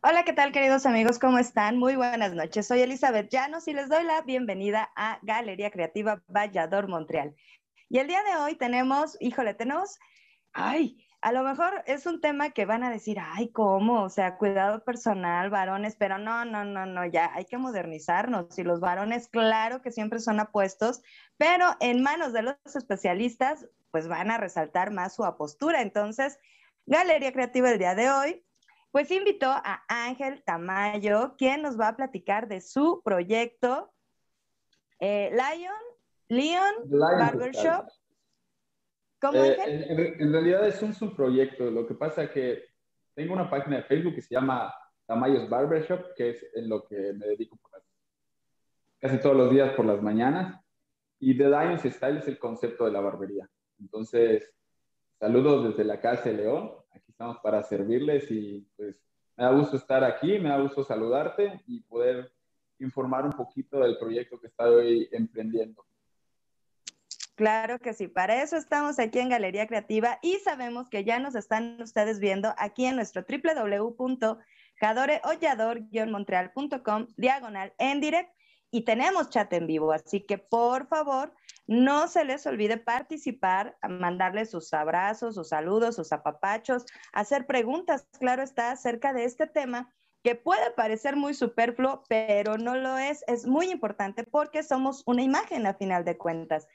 Hola, ¿qué tal queridos amigos? ¿Cómo están? Muy buenas noches. Soy Elizabeth Llanos y les doy la bienvenida a Galería Creativa Vallador Montreal. Y el día de hoy tenemos, híjole, tenemos, ay, a lo mejor es un tema que van a decir, ay, ¿cómo? O sea, cuidado personal, varones, pero no, no, no, no, ya hay que modernizarnos. Y los varones, claro que siempre son apuestos, pero en manos de los especialistas, pues van a resaltar más su apostura. Entonces, Galería Creativa el día de hoy pues invitó a Ángel Tamayo, quien nos va a platicar de su proyecto eh, Lion, Leon Barbershop. ¿Cómo eh, en, en, realidad es un subproyecto. Lo que pasa es que tengo una página de Facebook que se llama Tamayos Barbershop, que es en lo que me dedico casi todos los días por las mañanas. Y The Lions Style es el concepto de la barbería. Entonces, saludos desde la casa de León estamos para servirles y pues me da gusto estar aquí, me da gusto saludarte y poder informar un poquito del proyecto que estoy emprendiendo. Claro que sí, para eso estamos aquí en Galería Creativa y sabemos que ya nos están ustedes viendo aquí en nuestro www.jadoreollador-montreal.com diagonal en direct y tenemos chat en vivo, así que por favor no se les olvide participar, mandarles sus abrazos, sus saludos, sus apapachos, hacer preguntas, claro está, acerca de este tema que puede parecer muy superfluo, pero no lo es. Es muy importante porque somos una imagen a final de cuentas.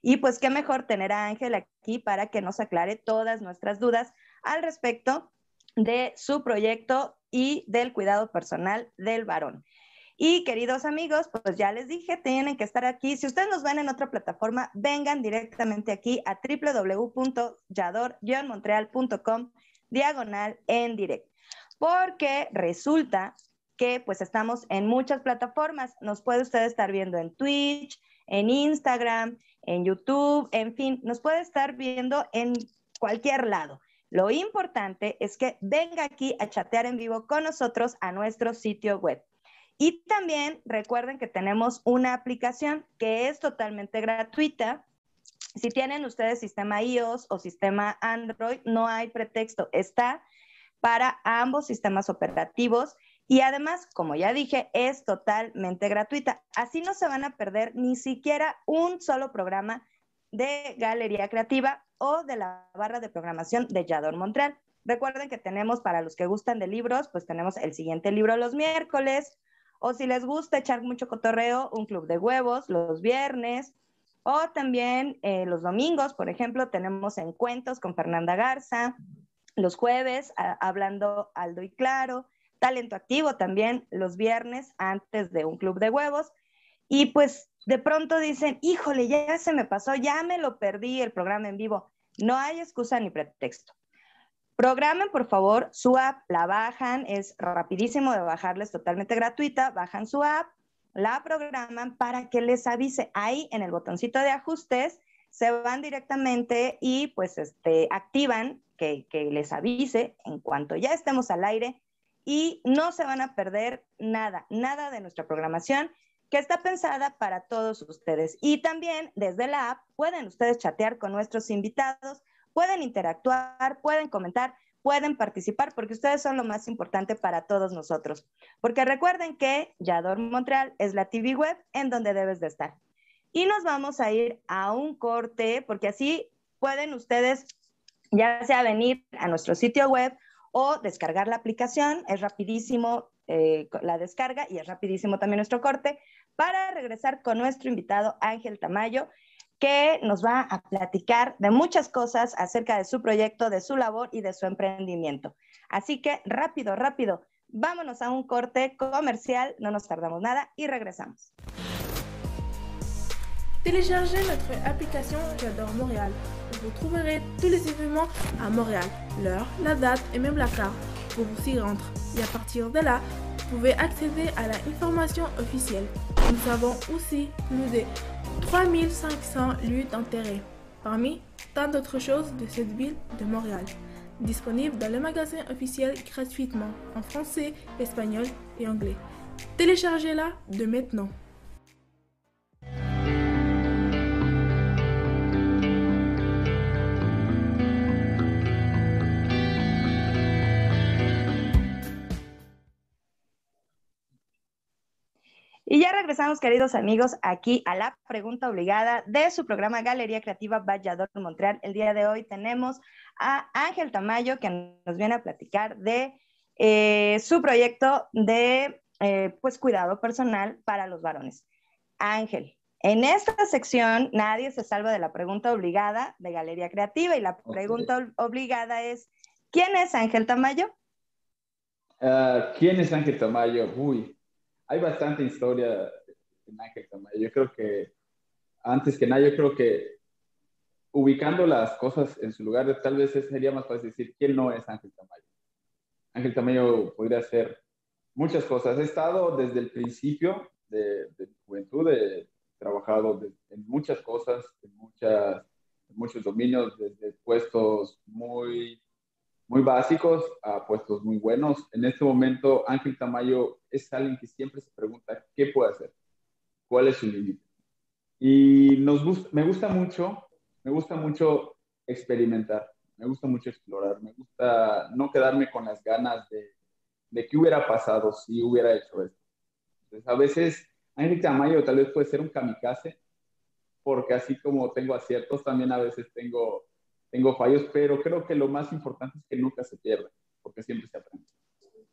Y pues qué mejor tener a Ángel aquí para que nos aclare todas nuestras dudas al respecto de su proyecto y del cuidado personal del varón. Y queridos amigos, pues ya les dije, tienen que estar aquí. Si ustedes nos ven en otra plataforma, vengan directamente aquí a www.yador-montreal.com diagonal en directo. Porque resulta que pues estamos en muchas plataformas. Nos puede usted estar viendo en Twitch, en Instagram, en YouTube, en fin, nos puede estar viendo en cualquier lado. Lo importante es que venga aquí a chatear en vivo con nosotros a nuestro sitio web y también recuerden que tenemos una aplicación que es totalmente gratuita. Si tienen ustedes sistema iOS o sistema Android, no hay pretexto. Está para ambos sistemas operativos y además, como ya dije, es totalmente gratuita. Así no se van a perder ni siquiera un solo programa de Galería Creativa o de la barra de programación de Yador Montreal. Recuerden que tenemos para los que gustan de libros, pues tenemos el siguiente libro los miércoles, o si les gusta echar mucho cotorreo, un club de huevos los viernes. O también eh, los domingos, por ejemplo, tenemos encuentros con Fernanda Garza. Los jueves, hablando Aldo y Claro. Talento activo también los viernes antes de un club de huevos. Y pues de pronto dicen, híjole, ya se me pasó, ya me lo perdí el programa en vivo. No hay excusa ni pretexto. Programen, por favor, su app, la bajan, es rapidísimo de bajarles, totalmente gratuita, bajan su app, la programan para que les avise ahí en el botoncito de ajustes, se van directamente y pues este, activan que, que les avise en cuanto ya estemos al aire y no se van a perder nada, nada de nuestra programación que está pensada para todos ustedes. Y también desde la app pueden ustedes chatear con nuestros invitados, pueden interactuar, pueden comentar, pueden participar, porque ustedes son lo más importante para todos nosotros. Porque recuerden que Yador Montreal es la TV web en donde debes de estar. Y nos vamos a ir a un corte, porque así pueden ustedes ya sea venir a nuestro sitio web o descargar la aplicación, es rapidísimo eh, la descarga y es rapidísimo también nuestro corte, para regresar con nuestro invitado Ángel Tamayo, que nos va a platicar de muchas cosas acerca de su proyecto, de su labor y de su emprendimiento. Así que rápido, rápido, vámonos a un corte comercial, no nos tardamos nada y regresamos. Téléchargez notre application J'adore Montréal. Vous trouverez tous les événements à Montréal, l'heure, la date et même la carte pour s'y rendre. Et à partir de là, vous pouvez accéder à l'information officielle. Nous avons aussi plus de 3500 lieux d'intérêt, parmi tant d'autres choses de cette ville de Montréal, disponibles dans le magasin officiel gratuitement en français, espagnol et anglais. Téléchargez-la de maintenant. Y ya regresamos, queridos amigos, aquí a la pregunta obligada de su programa Galería Creativa Valladolid Montreal. El día de hoy tenemos a Ángel Tamayo, que nos viene a platicar de eh, su proyecto de eh, pues, cuidado personal para los varones. Ángel, en esta sección nadie se salva de la pregunta obligada de Galería Creativa y la pregunta obligada es, ¿quién es Ángel Tamayo? Ah, ¿Quién es Ángel Tamayo? Uy, hay bastante historia en Ángel Tamayo. Yo creo que, antes que nada, yo creo que ubicando las cosas en su lugar, tal vez sería más fácil decir quién no es Ángel Tamayo. Ángel Tamayo podría ser muchas cosas. He estado desde el principio de, mi juventud, he trabajado en muchas cosas, en, muchas, en muchos dominios, desde puestos muy muy básicos a puestos muy buenos. En este momento, Ángel Tamayo es alguien que siempre se pregunta qué puede hacer, cuál es su límite. Y nos me gusta mucho, me gusta mucho experimentar, me gusta mucho explorar, me gusta no quedarme con las ganas de, de qué hubiera pasado si hubiera hecho esto. Entonces, a veces Ángel Tamayo tal vez puede ser un kamikaze, porque así como tengo aciertos, también a veces tengo tengo fallos, pero creo que lo más importante es que nunca se pierda, porque siempre se aprende.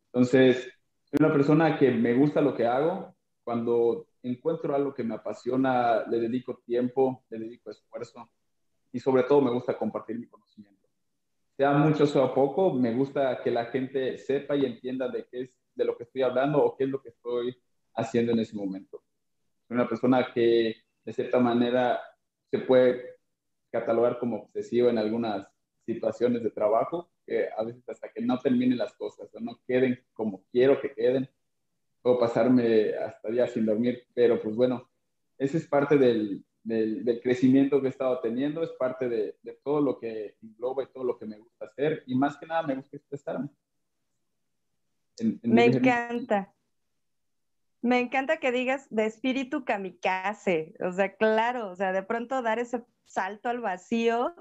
Entonces, soy una persona que me gusta lo que hago. Cuando encuentro algo que me apasiona, le dedico tiempo, le dedico esfuerzo y sobre todo me gusta compartir mi conocimiento. Sea mucho sea poco, me gusta que la gente sepa y entienda de qué es de lo que estoy hablando o qué es lo que estoy haciendo en ese momento. Soy una persona que de cierta manera se puede catalogar como obsesivo en algunas situaciones de trabajo, que a veces hasta que no terminen las cosas o no queden como quiero que queden, puedo pasarme hasta días sin dormir, pero pues bueno, ese es parte del, del, crecimiento que he estado teniendo, es parte de, de, todo lo que engloba y todo lo que me gusta hacer y más que nada me gusta expresarme. me encanta. Me encanta que digas de espíritu kamikaze, o sea, claro, o sea, de pronto dar ese salto al vacío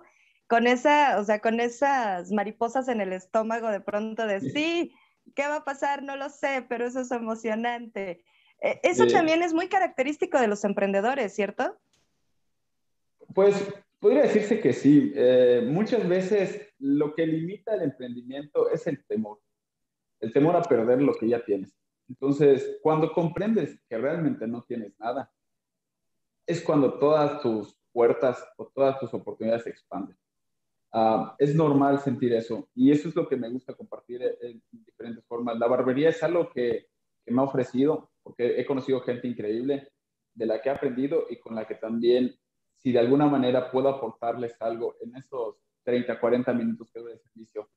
con esa, o sea, con esas mariposas en el estómago de pronto de sí, ¿qué va a pasar? No lo sé, pero eso es emocionante. E, eso también es muy característico de los emprendedores, ¿cierto? Pues podría decirse que sí. Eh, muchas veces lo que limita el emprendimiento es el temor, el temor a perder lo que ya tienes. Entonces, cuando comprendes que realmente no tienes nada, es cuando todas tus puertas o todas tus oportunidades se expanden. Ah, es normal sentir eso y eso es lo que me gusta compartir en, diferentes formas. La barbería es algo que, me ha ofrecido porque he conocido gente increíble de la que he aprendido y con la que también, si de alguna manera puedo aportarles algo en esos 30, 40 minutos que doy de servicio,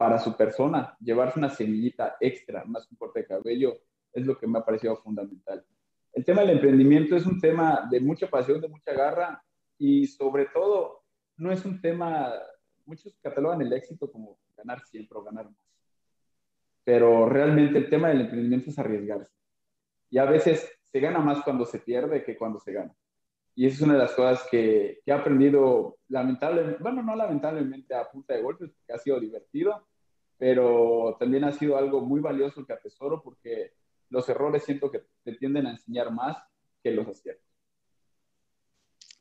para su persona, llevarse una semillita extra, más un corte de cabello, es lo que me ha parecido fundamental. El tema del emprendimiento es un tema de mucha pasión, de mucha garra y sobre todo no es un tema, muchos catalogan el éxito como ganar siempre o ganar más, pero realmente el tema del emprendimiento es arriesgarse y a veces se gana más cuando se pierde que cuando se gana. Y esa es una de las cosas que, que he aprendido, lamentablemente, bueno, no lamentablemente a punta de golpes, porque ha sido divertido, pero también ha sido algo muy valioso que atesoro porque los errores siento que te tienden a enseñar más que los aciertos.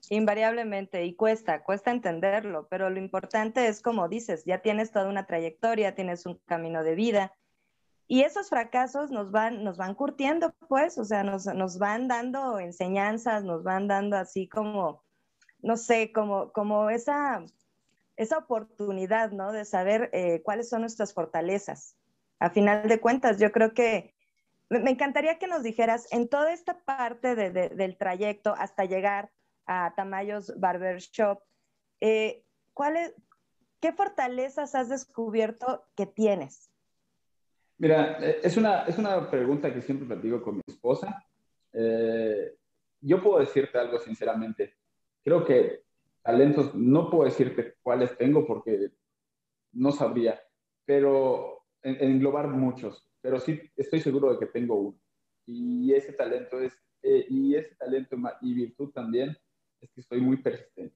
Invariablemente, y cuesta, cuesta entenderlo, pero lo importante es, como dices, ya tienes toda una trayectoria, tienes un camino de vida, y esos fracasos nos van, nos van curtiendo, pues, o sea, nos, nos van dando enseñanzas, nos van dando así como, no sé, como, como esa esa oportunidad, ¿no? De saber eh, cuáles son nuestras fortalezas. A final de cuentas, yo creo que me encantaría que nos dijeras en toda esta parte del trayecto hasta llegar a Tamayos Barbershop, eh, ¿cuál ¿qué fortalezas has descubierto que tienes? Mira, eh, es una, es una pregunta que siempre platico con mi esposa. Eh, yo puedo decirte algo sinceramente. Creo que talentos, no puedo decirte cuáles tengo porque no sabría, pero englobar muchos, pero sí estoy seguro de que tengo uno. Y ese talento es, eh, y ese talento y virtud también es que estoy muy persistente.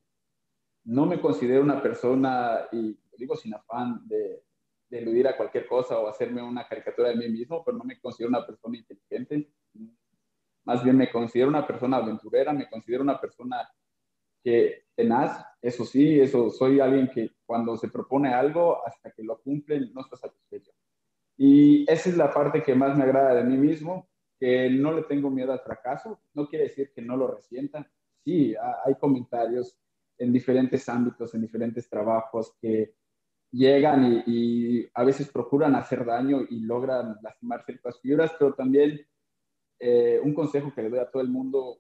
No me considero una persona, y digo sin afán de eludir a cualquier cosa o hacerme una caricatura de mí mismo, pero no me considero una persona inteligente. Más bien me considero una persona aventurera, me considero una persona que tenaz, eso sí, eso soy alguien que cuando se propone algo, hasta que lo cumple, no está satisfecho. Y esa es la parte que más me agrada de mí mismo, que no le tengo miedo al fracaso, no quiere decir que no lo resienta. Sí, hay comentarios en diferentes ámbitos, en diferentes trabajos que llegan y, a veces procuran hacer daño y logran lastimar ciertas fibras, pero también eh, un consejo que le doy a todo el mundo,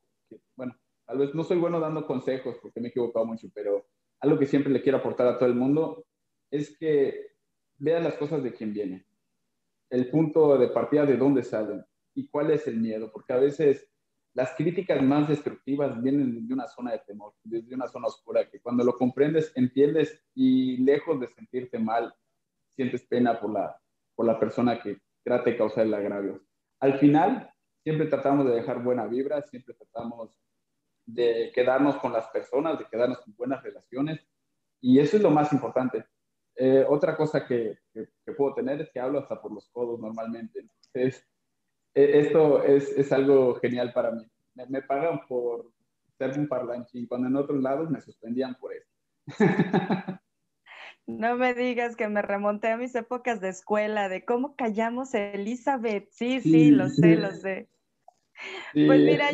bueno, tal vez no soy bueno dando consejos porque me he equivocado mucho, pero algo que siempre le quiero aportar a todo el mundo es que vean las cosas de quién viene, el punto de partida de dónde salen y cuál es el miedo, porque a veces las críticas más destructivas vienen de una zona de temor, desde una zona oscura, que cuando lo comprendes, entiendes y lejos de sentirte mal, sientes pena por la, por la persona que trate de causar el agravio. Al final, siempre tratamos de dejar buena vibra, siempre tratamos de quedarnos con las personas, de quedarnos con buenas relaciones. Y eso es lo más importante. Eh, otra cosa que, que, puedo tener es que hablo hasta por los codos normalmente. Entonces, e, esto es, es, algo genial para mí. Me, pagan por ser un parlanchín, cuando en otros lados me suspendían por eso. No me digas que me remonté a mis épocas de escuela, de cómo callamos a Elizabeth. Sí, sí, lo sé, lo sé. Pues mira,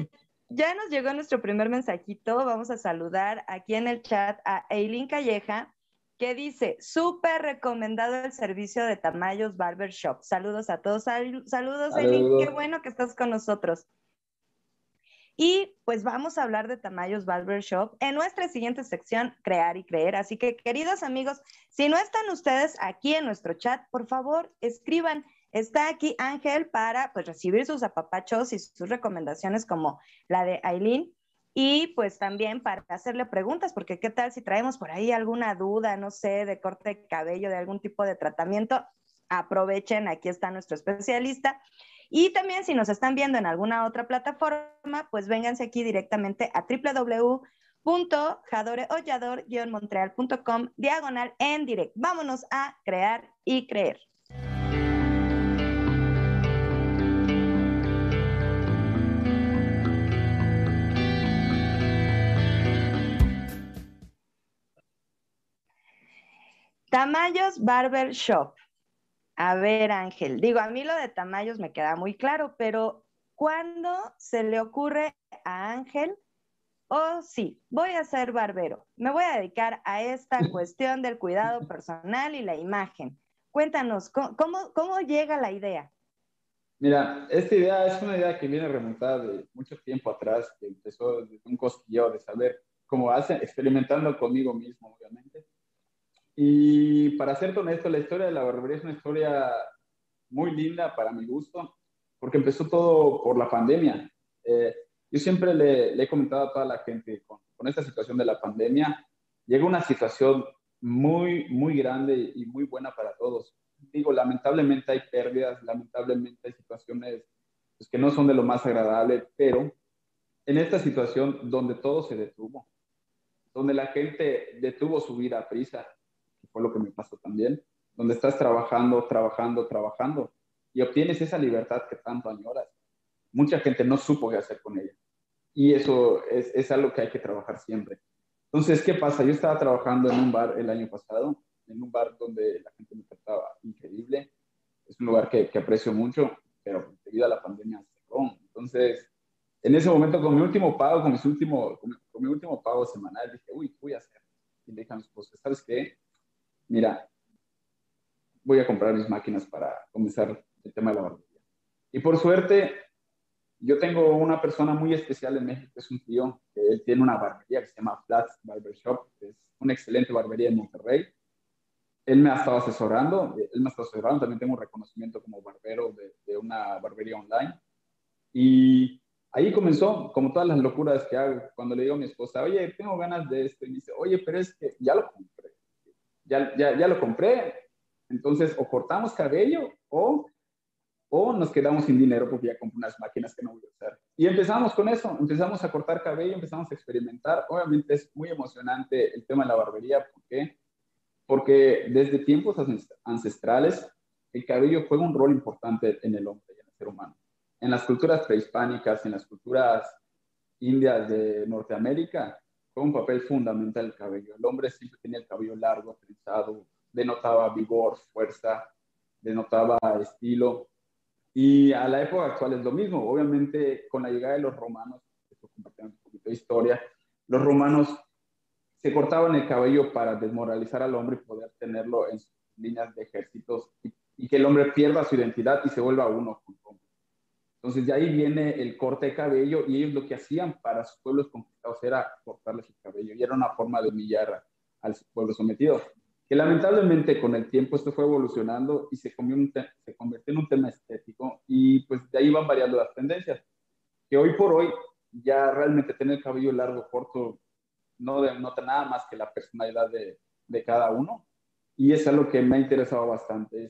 ya nos llegó nuestro primer mensajito. Vamos a saludar aquí en el chat a Eileen Calleja, que dice, súper recomendado el servicio de Tamayos Barber Shop. Saludos a todos. saludos, Eileen. Qué bueno que estás con nosotros. Y pues vamos a hablar de Tamayos Barber Shop en nuestra siguiente sección, Crear y Creer. Así que, queridos amigos, si no están ustedes aquí en nuestro chat, por favor, escriban Está aquí Ángel para pues, recibir sus apapachos y sus recomendaciones como la de Aileen y pues también para hacerle preguntas, porque qué tal si traemos por ahí alguna duda, no sé, de corte de cabello, de algún tipo de tratamiento, aprovechen, aquí está nuestro especialista. Y también si nos están viendo en alguna otra plataforma, pues vénganse aquí directamente a www.jadoreollador-montreal.com diagonal en direct. Vámonos a crear y creer. Tamayos Barber Shop. A ver, Ángel, digo, a mí lo de Tamayos me queda muy claro, pero ¿cuándo se le ocurre a Ángel, oh sí, voy a ser barbero, me voy a dedicar a esta cuestión del cuidado personal y la imagen? Cuéntanos, ¿cómo, cómo llega la idea? Mira, esta idea es una idea que viene remontada de mucho tiempo atrás, que empezó desde un cosquillo de saber cómo hace, experimentando conmigo mismo, obviamente. Y para ser honesto, la historia de la barbería es una historia muy linda para mi gusto, porque empezó todo por la pandemia. Eh, yo siempre le, he comentado a toda la gente, con, con, esta situación de la pandemia, llega una situación muy, muy grande y muy buena para todos. Digo, lamentablemente hay pérdidas, lamentablemente hay situaciones pues, que no son de lo más agradable, pero en esta situación donde todo se detuvo, donde la gente detuvo su vida a prisa, fue lo que me pasó también, donde estás trabajando, trabajando, trabajando y obtienes esa libertad que tanto añoras. Mucha gente no supo qué hacer con ella. Y eso es, algo que hay que trabajar siempre. Entonces, ¿qué pasa? Yo estaba trabajando en un bar el año pasado, en un bar donde la gente me trataba increíble. Es un lugar que, que aprecio mucho, pero debido a la pandemia cerró. Entonces, en ese momento, con mi último pago, con, mis último, con, mi, último pago semanal, dije, uy, ¿qué voy a hacer? Y le dije a mi ¿sabes qué? Mira, voy a comprar mis máquinas para comenzar el tema de la barbería. Y por suerte, yo tengo una persona muy especial en México, es un tío, que él tiene una barbería que se llama Flats Barber Shop, que es una excelente barbería en Monterrey. él me ha estado asesorando, él me ha estado asesorando, también tengo un reconocimiento como barbero de, de una barbería online. Y ahí comenzó, como todas las locuras que hago, cuando le digo a mi esposa, oye, tengo ganas de esto, y me dice, oye, pero es que ya lo compré, ya, ya, ya lo compré, entonces o cortamos cabello o, o nos quedamos sin dinero porque ya compré unas máquinas que no voy a usar. Y empezamos con eso, empezamos a cortar cabello, empezamos a experimentar, obviamente es muy emocionante el tema de la barbería, ¿por qué? porque desde tiempos ancestrales el cabello juega un rol importante en el hombre y en el ser humano. En las culturas prehispánicas, en las culturas indias de Norteamérica, un papel fundamental el cabello. El hombre siempre tenía el cabello largo, trenzado, denotaba vigor, fuerza, denotaba estilo. Y a la época actual es lo mismo. Obviamente, con la llegada de los romanos, esto un poquito de historia, los romanos se cortaban el cabello para desmoralizar al hombre y poder tenerlo en sus líneas de ejércitos y, que el hombre pierda su identidad y se vuelva uno con hombre. Entonces de ahí viene el corte de cabello y ellos lo que hacían para sus pueblos conquistados era cortarles el cabello y era una forma de humillar al pueblo sometido. Que lamentablemente con el tiempo esto fue evolucionando y se, se convirtió en un tema estético y pues de ahí van variando las tendencias. Que hoy por hoy ya realmente tener el cabello largo, corto, no denota nada más que la personalidad de, cada uno. Y es algo que me ha interesado bastante.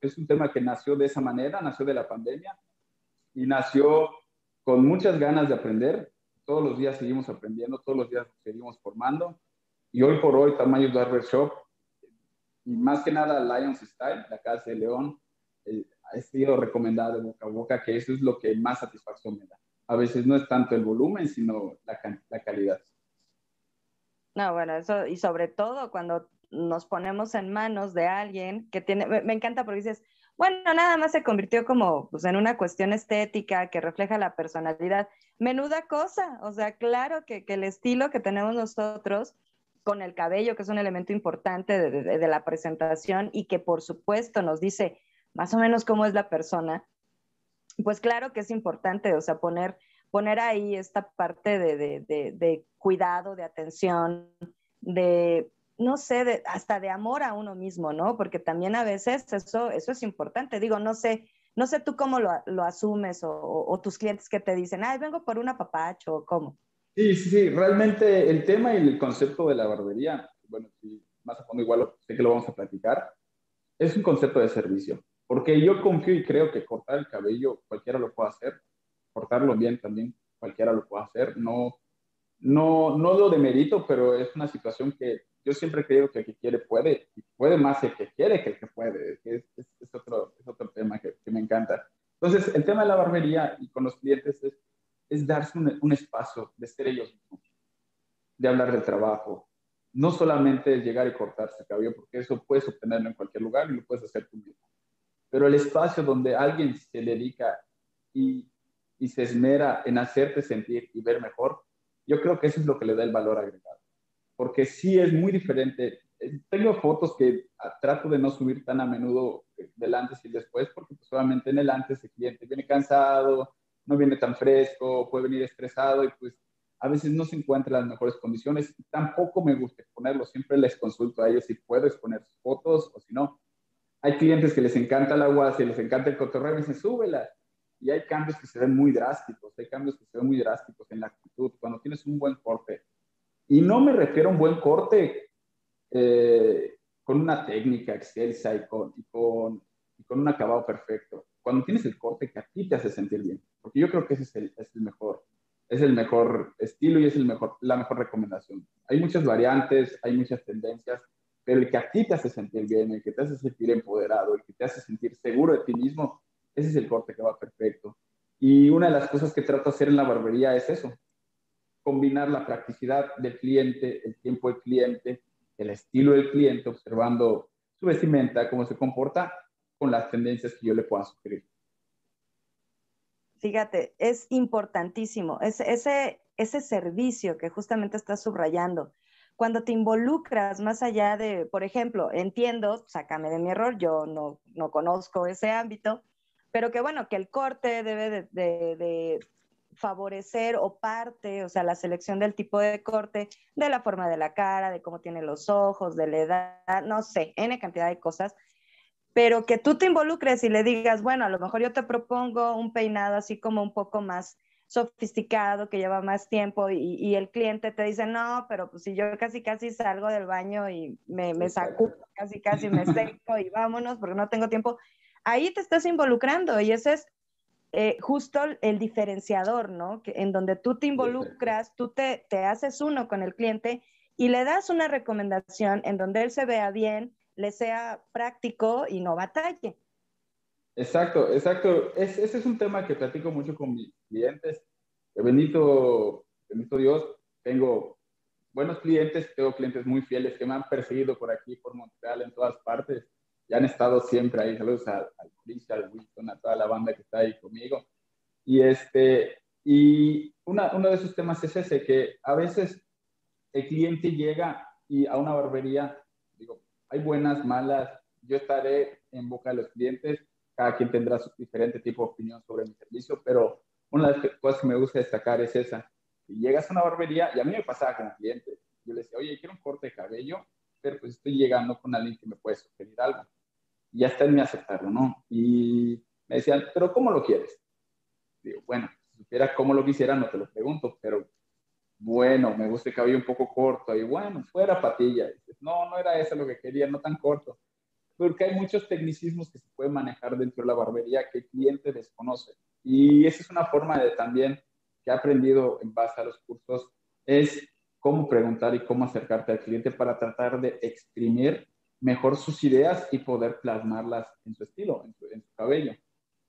Es un tema que nació de esa manera, nació de la pandemia y nació con muchas ganas de aprender. Todos los días seguimos aprendiendo, todos los días seguimos formando. Y hoy por hoy, Tamayo Barber Shop, y más que nada Lions Style, la casa de León, eh, ha sido recomendada de boca a boca, que eso es lo que más satisfacción me da. A veces no es tanto el volumen, sino la, la calidad. No, bueno, eso, y sobre todo cuando nos ponemos en manos de alguien que tiene, me, encanta porque dices, bueno, nada más se convirtió como pues, en una cuestión estética que refleja la personalidad. Menuda cosa, o sea, claro que, el estilo que tenemos nosotros con el cabello, que es un elemento importante de, de, la presentación y que por supuesto nos dice más o menos cómo es la persona, pues claro que es importante, o sea, poner poner ahí esta parte de, cuidado, de atención, de, no sé, hasta de amor a uno mismo, ¿no? Porque también a veces eso, eso es importante. Digo, no sé, no sé tú cómo lo, asumes o, tus clientes que te dicen, ay, vengo por un apapacho o cómo. Sí, sí, sí, realmente el tema y el concepto de la barbería, bueno, más a fondo igual sé que lo vamos a platicar, es un concepto de servicio, porque yo confío y creo que cortar el cabello cualquiera lo puede hacer, cortarlo bien también, cualquiera lo puede hacer, no, no, no lo demerito, pero es una situación que yo siempre creo que el que quiere puede, y puede más el que quiere que el que puede, es, es, otro, es otro tema que, que, me encanta. Entonces, el tema de la barbería y con los clientes es, es darse un, un espacio de ser ellos mismos, de hablar del trabajo, no solamente es llegar y cortarse el cabello, porque eso puedes obtenerlo en cualquier lugar y lo puedes hacer tú mismo. Pero el espacio donde alguien se dedica y y se esmera en hacerte sentir y ver mejor, yo creo que eso es lo que le da el valor agregado. Porque sí es muy diferente. Eh, tengo fotos que ah, trato de no subir tan a menudo eh, del antes y después, porque pues, solamente en el antes el cliente viene cansado, no viene tan fresco, puede venir estresado y pues a veces no se encuentra en las mejores condiciones. Tampoco me gusta exponerlo, siempre les consulto a ellos si puedo exponer sus fotos o si no. Hay clientes que les encanta el agua, si les encanta el cotorreo, me dicen, súbela y hay cambios que se ven muy drásticos, hay cambios que se ven muy drásticos en la actitud, cuando tienes un buen corte. Y no me refiero a un buen corte eh, con una técnica excelsa y con, con, con un acabado perfecto. Cuando tienes el corte que a ti te hace sentir bien, porque yo creo que ese es el, es el mejor, es el mejor estilo y es el mejor, la mejor recomendación. Hay muchas variantes, hay muchas tendencias, pero el que a ti te hace sentir bien, el que te hace sentir empoderado, el que te hace sentir seguro de ti mismo, ese es el corte que va perfecto. Y una de las cosas que trato de hacer en la barbería es eso, combinar la practicidad del cliente, el tiempo del cliente, el estilo del cliente, observando su vestimenta, cómo se comporta, con las tendencias que yo le pueda sugerir. Fíjate, es importantísimo ese, ese, ese servicio que justamente estás subrayando. Cuando te involucras más allá de, por ejemplo, entiendo, sácame de mi error, yo no, no conozco ese ámbito, pero que bueno, que el corte debe de, favorecer o parte, o sea, la selección del tipo de corte, de la forma de la cara, de cómo tiene los ojos, de la edad, no sé, N cantidad de cosas, pero que tú te involucres y le digas, bueno, a lo mejor yo te propongo un peinado así como un poco más sofisticado, que lleva más tiempo y, el cliente te dice, no, pero pues si yo casi casi salgo del baño y me, me sacudo, casi casi me seco y vámonos porque no tengo tiempo, ahí te estás involucrando y ese es eh, justo el diferenciador, ¿no? En donde tú te involucras, tú te, te haces uno con el cliente y le das una recomendación en donde él se vea bien, le sea práctico y no batalle. Exacto, exacto. ese es un tema que platico mucho con mis clientes. Bendito, bendito Dios, tengo buenos clientes, tengo clientes muy fieles que me han perseguido por aquí, por Montreal, en todas partes. Y han estado siempre ahí. Saludos al Chris, al Wilson, a toda la banda que está ahí conmigo. Y, este, y una, uno de esos temas es ese, que a veces el cliente llega y a una barbería, digo, hay buenas, malas, yo estaré en boca de los clientes, cada quien tendrá su diferente tipo de opinión sobre mi servicio, pero una de las cosas que me gusta destacar es esa. Si llegas a una barbería, y a mí me pasaba con clientes, yo le decía, oye, quiero un corte de cabello, pero pues estoy llegando con alguien que me puede sugerir algo. Ya está en mi aceptarlo, ¿no? Y me decían, pero ¿cómo lo quieres? Digo, bueno, si supiera cómo lo quisiera, no te lo pregunto, pero bueno, me gusta el cabello un poco corto, y bueno, fuera patilla. no, no era eso lo que quería, no tan corto porque hay muchos tecnicismos que se pueden manejar dentro de la barbería que el cliente desconoce. Y esa es una forma de también que he aprendido en base a los cursos, es cómo preguntar y cómo acercarte al cliente para tratar de exprimir mejor sus ideas y poder plasmarlas en su estilo, en su, cabello.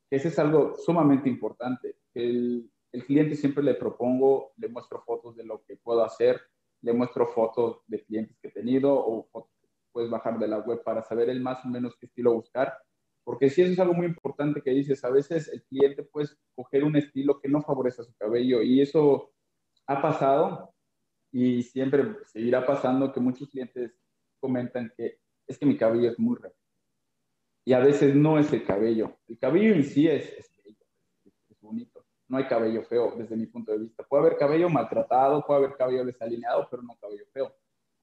Ese es algo sumamente importante. El, el cliente siempre le propongo, le muestro fotos de lo que puedo hacer, le muestro fotos de clientes que he tenido o fotos puedes bajar de la web para saber el más o menos qué estilo buscar. Porque si eso es algo muy importante que dices, a veces el cliente puede coger un estilo que no favorece a su cabello y eso ha pasado y siempre seguirá pasando que muchos clientes comentan que es que mi cabello es muy recto. Y a veces no es el cabello. El cabello en sí es, es, es bonito. No hay cabello feo desde mi punto de vista. Puede haber cabello maltratado, puede haber cabello desalineado, pero no cabello feo.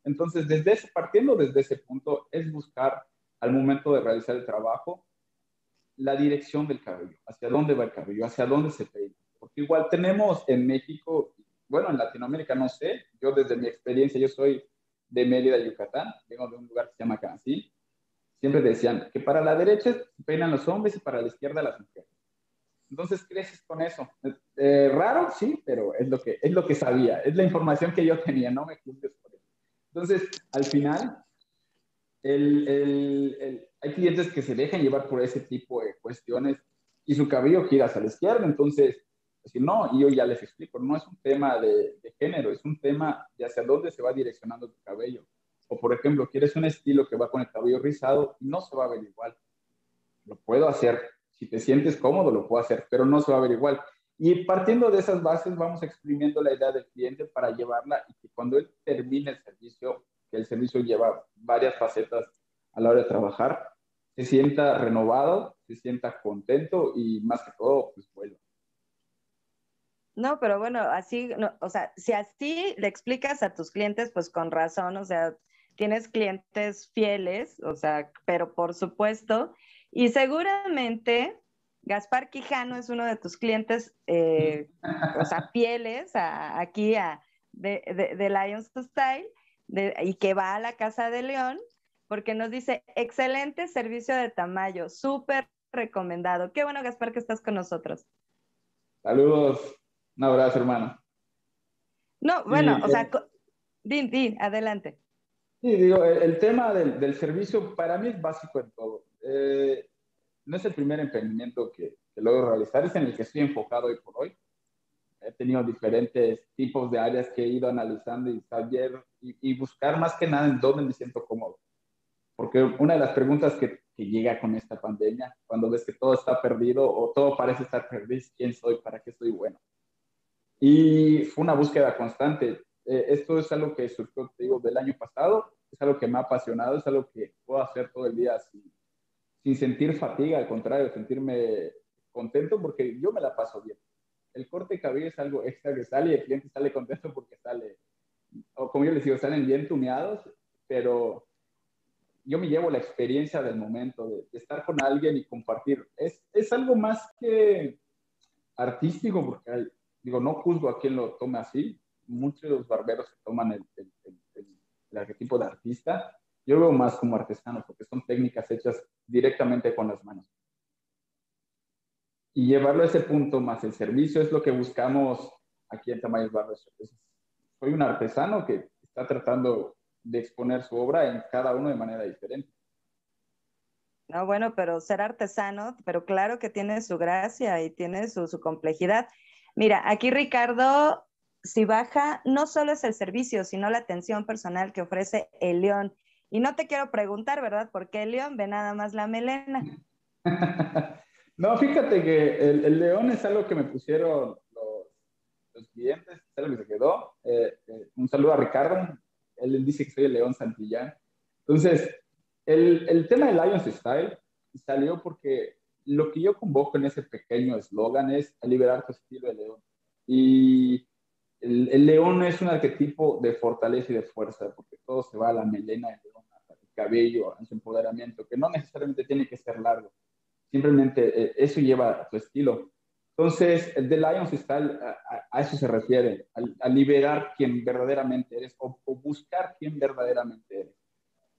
Entonces, desde ese, partiendo desde ese punto, es buscar al momento de realizar el trabajo la dirección del cabello, hacia dónde va el cabello, hacia dónde se peina. Porque igual tenemos en México, bueno, en Latinoamérica no sé, yo desde mi experiencia, yo soy de Mérida, Yucatán, vengo de un lugar que se llama Canasí, siempre decían que para la derecha peinan los hombres y para la izquierda las mujeres. Entonces creces con eso. Eh, raro, sí, pero es lo, que, es lo que sabía, es la información que yo tenía, no me juzgues entonces, al final, hay clientes que se dejan llevar por ese tipo de cuestiones y su cabello gira hacia la izquierda. Entonces, decir, no, y yo ya les explico, no es un tema de, género, es un tema de hacia dónde se va direccionando tu cabello. O, por ejemplo, quieres un estilo que va con el cabello rizado y no se va a ver igual. Lo puedo hacer. Si te sientes cómodo, lo puedo hacer, pero no se va a ver igual. Y partiendo de esas bases, vamos exprimiendo la idea del cliente para llevarla y que cuando él termine el servicio, que el servicio lleva varias facetas a la hora de trabajar, se sienta renovado, se sienta contento y más que todo, pues vuelva. No, pero bueno, así, o sea, si así le explicas a tus clientes, pues con razón, o sea, tienes clientes fieles, o sea, pero por supuesto, y seguramente Gaspar Quijano es uno de tus clientes, eh, o sea, fieles aquí a, de, de, Lions Style y que va a la Casa de León porque nos dice, excelente servicio de Tamayo, súper recomendado. Qué bueno, Gaspar, que estás con nosotros. Saludos, un abrazo, hermano. No, bueno, o sea, eh, din, din, adelante. Sí, digo, el, tema del, del, servicio para mí es básico en todo. Eh, no es el primer emprendimiento que, que, logro realizar, es en el que estoy enfocado hoy por hoy. He tenido diferentes tipos de áreas que he ido analizando y saber y, buscar más que nada en dónde me siento cómodo. Porque una de las preguntas que, que, llega con esta pandemia, cuando ves que todo está perdido o todo parece estar perdido, ¿quién soy? ¿Para qué soy bueno? Y fue una búsqueda constante. Eh, esto es algo que surgió, te digo, del año pasado, es algo que me ha apasionado, es algo que puedo hacer todo el día sin, sin sentir fatiga, al contrario, sentirme contento porque yo me la paso bien. el corte de cabello es algo extra que sale y el cliente sale contento porque sale, o como yo les digo, salen bien tuneados, pero yo me llevo la experiencia del momento, de, estar con alguien y compartir. Es, es, algo más que artístico, porque digo, no juzgo a quien lo tome así. Muchos de los barberos se toman el, el, el, arquetipo de artista. Yo veo más como artesano, porque son técnicas hechas directamente con las manos. Y llevarlo a ese punto más el servicio es lo que buscamos aquí en Tamayos Barberos. Soy un artesano que está tratando de exponer su obra en cada uno de manera diferente. No, bueno, pero ser artesano, pero claro que tiene su gracia y tiene su complejidad. Mira, aquí Ricardo, si baja, no solo es el servicio, sino la atención personal que ofrece el león. Y no te quiero preguntar, ¿verdad? ¿Por qué el león ve nada más la melena? no, fíjate que el, león es algo que me pusieron los, clientes, es algo que se quedó. Eh, eh, un saludo a Ricardo, él dice que soy el León Santillán. Entonces, el, el tema de Lions Style salió porque lo que yo convoco en ese pequeño eslogan es a liberar tu estilo de león. Y el, el, león es un arquetipo de fortaleza y de fuerza, porque todo se va a la melena del león, al cabello, a su empoderamiento, que no necesariamente tiene que ser largo. Simplemente eh, eso lleva a tu estilo. Entonces, el The Lions Style a, eso se refiere, a, liberar quien verdaderamente eres o, buscar quién verdaderamente eres.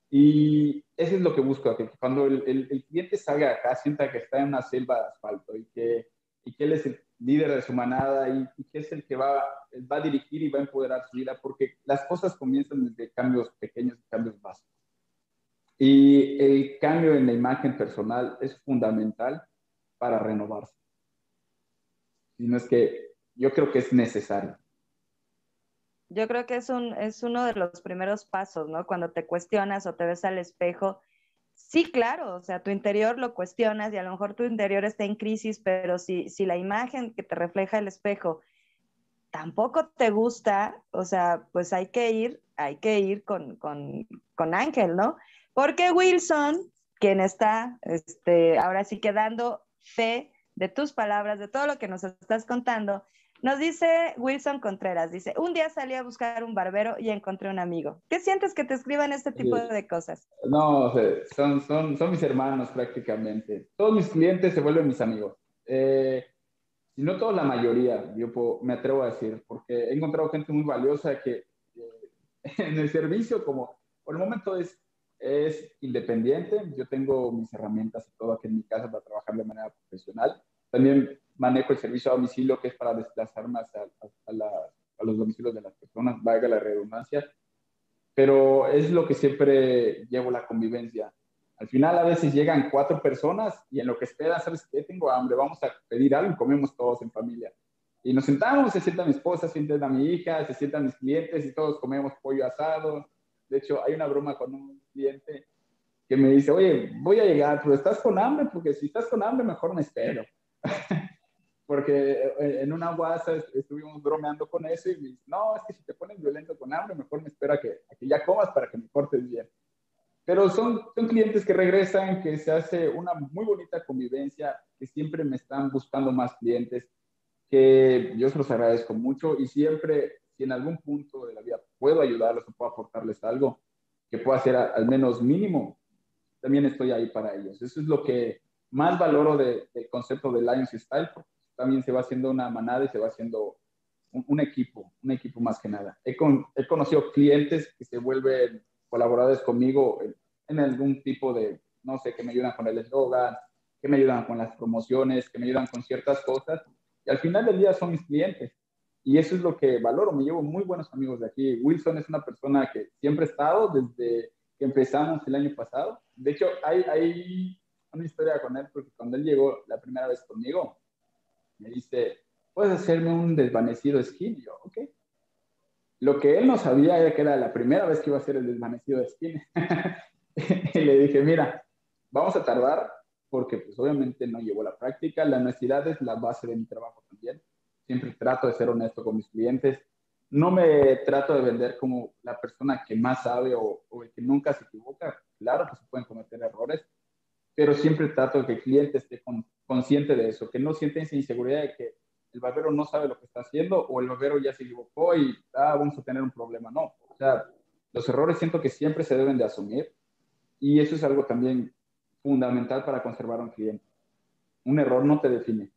Y eso es lo que busco, que cuando el, el, cliente salga acá, sienta que está en una selva de asfalto y que, y que él es el líder de su manada y, y, que es el que va, va a dirigir y va a empoderar su vida, porque las cosas comienzan desde cambios pequeños y cambios básicos. Y el cambio en la imagen personal es fundamental para renovarse sino es que yo creo que es necesario. Yo creo que es, un, es uno de los primeros pasos, ¿no? Cuando te cuestionas o te ves al espejo. Sí, claro, o sea, tu interior lo cuestionas y a lo mejor tu interior está en crisis, pero si, si la imagen que te refleja el espejo tampoco te gusta, o sea, pues hay que ir, hay que ir con, con, con Ángel, ¿no? Porque Wilson, quien está este, ahora sí quedando fe de tus palabras, de todo lo que nos estás contando. Nos dice Wilson Contreras, dice, un día salí a buscar un barbero y encontré un amigo. ¿Qué sientes que te escriban este tipo de cosas? No, son, son, son mis hermanos prácticamente. Todos mis clientes se vuelven mis amigos. Eh, y no toda la mayoría, yo me atrevo a decir, porque he encontrado gente muy valiosa que eh, en el servicio, como por el momento es es independiente. Yo tengo mis herramientas y todo aquí en mi casa para trabajar de manera profesional. También manejo el servicio a domicilio, que es para desplazar más a, a, los domicilios de las personas, valga la redundancia. Pero es lo que siempre llevo la convivencia. Al final a veces llegan cuatro personas y en lo que esperan, ¿sabes qué? Tengo hambre, vamos a pedir algo y comemos todos en familia. Y nos sentamos, se sienta mi esposa, se sienta mi hija, se sientan mis clientes y todos comemos pollo asado, de hecho, hay una broma con un cliente que me dice, oye, voy a llegar, pero estás con hambre, porque si estás con hambre, mejor me espero. porque eh, en una WhatsApp estuvimos bromeando con eso y me dice, no, es que si te pones violento con hambre, mejor me espera que, a que ya comas para que me cortes bien. Pero son, son clientes que regresan, que se hace una muy bonita convivencia, que siempre me están buscando más clientes, que yo se los agradezco mucho y siempre si en algún punto de la vida puedo ayudarlos o puedo aportarles algo que pueda ser al menos mínimo, también estoy ahí para ellos. Eso es lo que más valoro del concepto de Lions Style, porque también se va haciendo una manada y se va haciendo un, equipo, un equipo más que nada. He, he, conocido clientes que se vuelven colaboradores conmigo en, en algún tipo de, no sé, que me ayudan con el eslogan, que me ayudan con las promociones, que me ayudan con ciertas cosas. Y al final del día son mis clientes. Y eso es lo que valoro. Me llevo muy buenos amigos de aquí. Wilson es una persona que siempre ha estado desde que empezamos el año pasado. De hecho, hay, hay una historia con él porque cuando él llegó la primera vez conmigo, me dice, ¿puedes hacerme un desvanecido skin? Yo, ok. Lo que él no sabía era que era la primera vez que iba a hacer el desvanecido de skin. y le dije, mira, vamos a tardar porque pues obviamente no llevo la práctica. La honestidad es la base de mi trabajo también siempre trato de ser honesto con mis clientes. No me trato de vender como la persona que más sabe o, el que nunca se equivoca. Claro que se pueden cometer errores, pero siempre trato de que el cliente esté consciente de eso, que no sienta esa inseguridad de que el barbero no sabe lo que está haciendo o el barbero ya se equivocó y ah, vamos a tener un problema. No, o sea, los errores siento que siempre se deben de asumir y eso es algo también fundamental para conservar a un cliente. Un error no te define,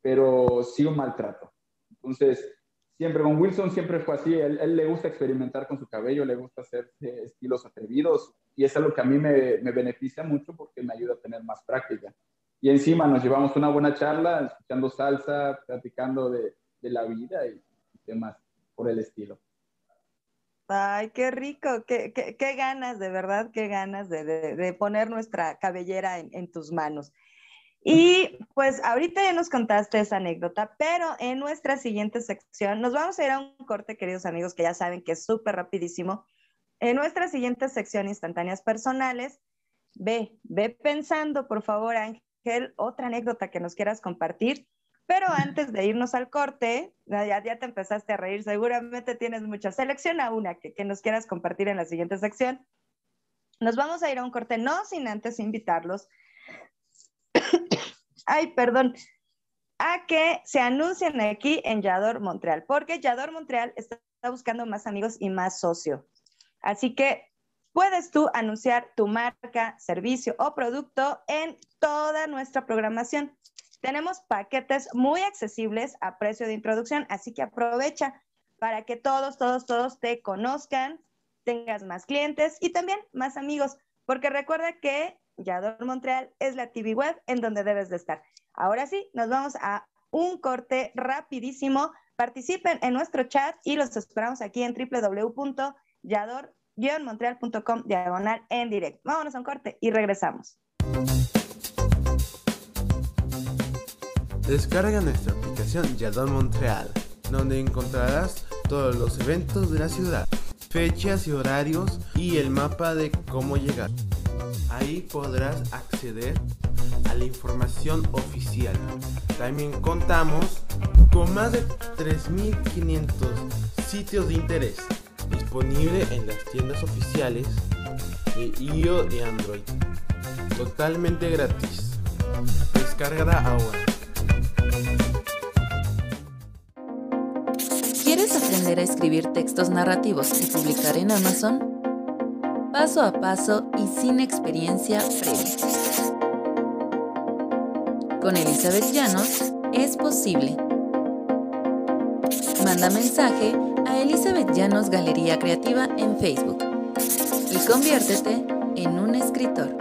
pero sí un maltrato. Entonces, siempre con Wilson siempre fue así, él, él, le gusta experimentar con su cabello, le gusta hacer eh, estilos atrevidos y es algo que a mí me, beneficia mucho porque me ayuda a tener más práctica. Y encima nos llevamos una buena charla, escuchando salsa, platicando de, la vida y demás por el estilo. Ay, qué rico, qué, qué, ganas, de verdad, qué ganas de, poner nuestra cabellera en, en, tus manos. Y pues ahorita ya nos contaste esa anécdota, pero en nuestra siguiente sección nos vamos a ir a un corte, queridos amigos, que ya saben que es súper rapidísimo. En nuestra siguiente sección, instantáneas personales, ve, ve pensando, por favor, Ángel, otra anécdota que nos quieras compartir. Pero antes de irnos al corte, ya, ya te empezaste a reír, seguramente tienes muchas. Selecciona una que, que nos quieras compartir en la siguiente sección. Nos vamos a ir a un corte, no sin antes invitarlos ay, perdón, a que se anuncien aquí en Yador Montreal, porque Yador Montreal está buscando más amigos y más socio. Así que puedes tú anunciar tu marca, servicio o producto en toda nuestra programación. Tenemos paquetes muy accesibles a precio de introducción, así que aprovecha para que todos, todos, todos te conozcan, tengas más clientes y también más amigos, porque recuerda que Yador Montreal es la TV web en donde debes de estar. Ahora sí, nos vamos a un corte rapidísimo. Participen en nuestro chat y los esperamos aquí en www.yador-montreal.com diagonal en directo. Vámonos a un corte y regresamos. Descarga nuestra aplicación Yador Montreal, donde encontrarás todos los eventos de la ciudad, fechas y horarios y el mapa de cómo llegar. Ahí podrás acceder a la información oficial. También contamos con más de 3.500 sitios de interés disponible en las tiendas oficiales de iOS y Android. Totalmente gratis. Descárgala ahora. ¿Quieres aprender a escribir textos narrativos y publicar en Amazon? paso a paso y sin experiencia previa. Con Elizabeth Llanos es posible. Manda mensaje a Elizabeth Llanos Galería Creativa en Facebook y conviértete en un escritor.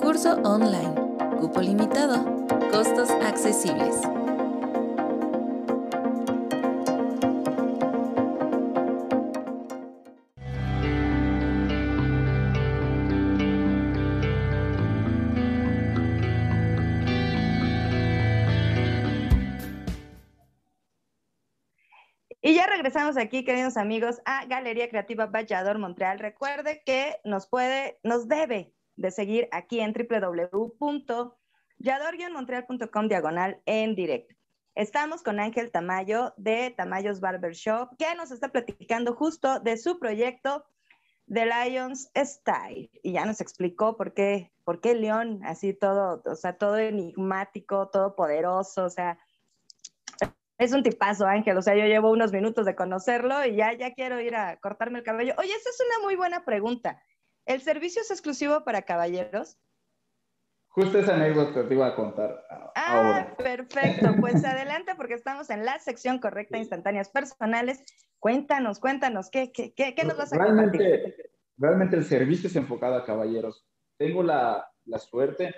Curso online, cupo limitado, costos accesibles. Aquí, queridos amigos, a Galería Creativa Vallador Montreal. Recuerde que nos puede, nos debe de seguir aquí en www.yador-montreal.com diagonal en directo. Estamos con Ángel Tamayo de Tamayos Barbershop, que nos está platicando justo de su proyecto The Lions Style. Y ya nos explicó por qué, por qué León, así todo, o sea, todo enigmático, todo poderoso, o sea, es un tipazo, Ángel. O sea, yo llevo unos minutos de conocerlo y ya, ya quiero ir a cortarme el cabello. Oye, esa es una muy buena pregunta. ¿El servicio es exclusivo para caballeros? Justo esa anécdota te iba a contar. Ah, perfecto. Pues adelante porque estamos en la sección correcta, instantáneas personales. Cuéntanos, cuéntanos, ¿qué, qué, qué, qué nos vas a realmente, compartir? Realmente el servicio es enfocado a caballeros. Tengo la, la suerte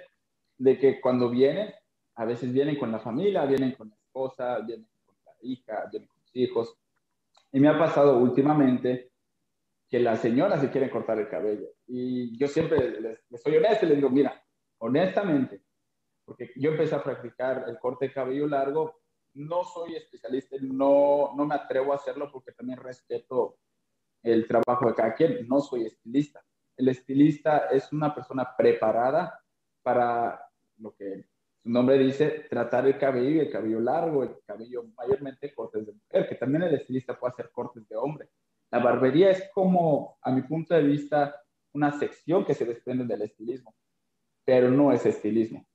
de que cuando vienen, a veces vienen con la familia, vienen con esposa, viene con la hija, viene con los hijos. Y me ha pasado últimamente que las señoras se quieren cortar el cabello. Y yo siempre les, les soy honesto y les digo, mira, honestamente, porque yo empecé a practicar el corte de cabello largo, no soy especialista, no, no me atrevo a hacerlo porque también respeto el trabajo de cada quien, no soy estilista. El estilista es una persona preparada para lo que su nombre dice tratar el cabello el cabello largo, el cabello mayormente cortes de mujer, que también el estilista puede hacer cortes de hombre. La barbería es como, a mi punto de vista, una sección que se desprende del estilismo. pero no es estilismo.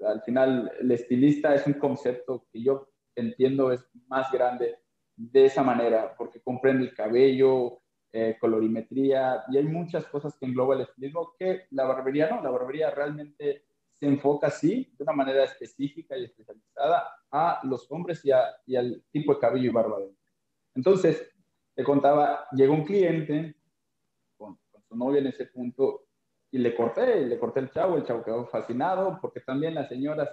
Al final, el estilista es un concepto que yo entiendo es más grande de esa manera, porque comprende el cabello, eh, colorimetría, y hay muchas cosas que engloba el estilismo que la barbería no, la barbería realmente se enfoca, sí, de una manera específica y especializada a los hombres y, y al tipo de cabello y barba. Entonces, te contaba, llegó un cliente con, con, su novia en ese punto y le corté, le corté el chavo, el chavo quedó fascinado porque también las señoras,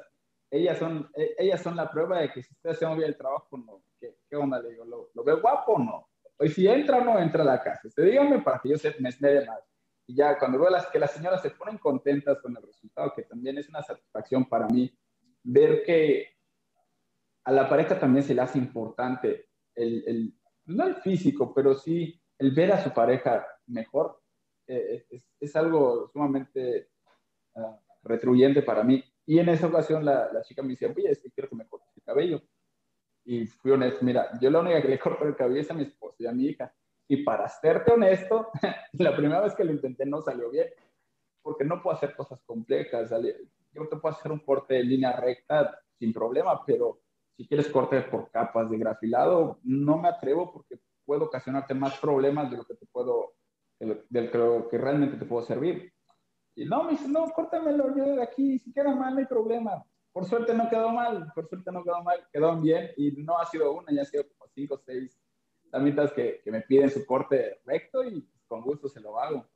ellas son, e, ellas son la prueba de que si usted hace bien el trabajo, no, ¿qué, qué onda? Le digo, ¿lo, ¿lo, guapo o no? Y si entra o no entra a la casa, usted dígame para que yo se me esmere más. Y ya cuando veo las, que las señoras se ponen contentas con el resultado, que también es una satisfacción para mí, ver que a la pareja también se le hace importante el, el no el físico, pero sí el ver a su pareja mejor, eh, es, algo sumamente uh, para mí. Y en esa ocasión la, la, chica me dice, oye, es que quiero que me cortes el cabello. Y fui honesto, mira, yo la única que le corto el cabello es a mi esposa y a mi hija. Y para serte honesto, la primera vez que lo intenté no salió bien, porque no puedo hacer cosas complejas. Yo te puedo hacer un corte de línea recta sin problema, pero si quieres corte por capas de grafilado, no me atrevo porque puedo ocasionarte más problemas de lo que te puedo, del que, que realmente te puedo servir. Y no, me dice, no, córtamelo yo de aquí, si queda mal, no hay problema. Por suerte no quedó mal, por suerte no quedó mal, quedó bien y no ha sido una, ya ha sido como cinco o seis tamitas que, que me piden su corte recto y con gusto se lo hago.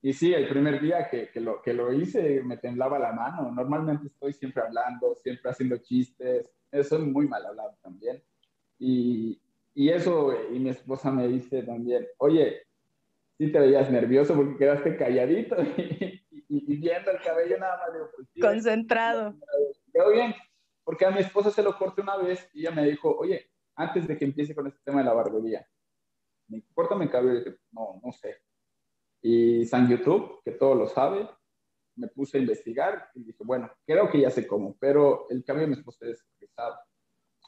Y sí, el primer día que, que, lo, que lo hice me temblaba la mano. Normalmente estoy siempre hablando, siempre haciendo chistes. Soy muy mal hablado también. Y, y eso, y mi esposa me dice también, oye, sí te veías nervioso porque quedaste calladito y, y, y viendo el cabello nada más. Digo, pues, sí, Concentrado. Quedó bien, porque a mi esposa se lo corté una vez y ella me dijo, oye, antes de que empiece con este tema de la barbería, me cabello. Y dije, no, no sé. Y San YouTube, que todo lo sabe, me puse a investigar y dije, bueno, creo que ya sé cómo, pero el cabello de mi esposa es rizado.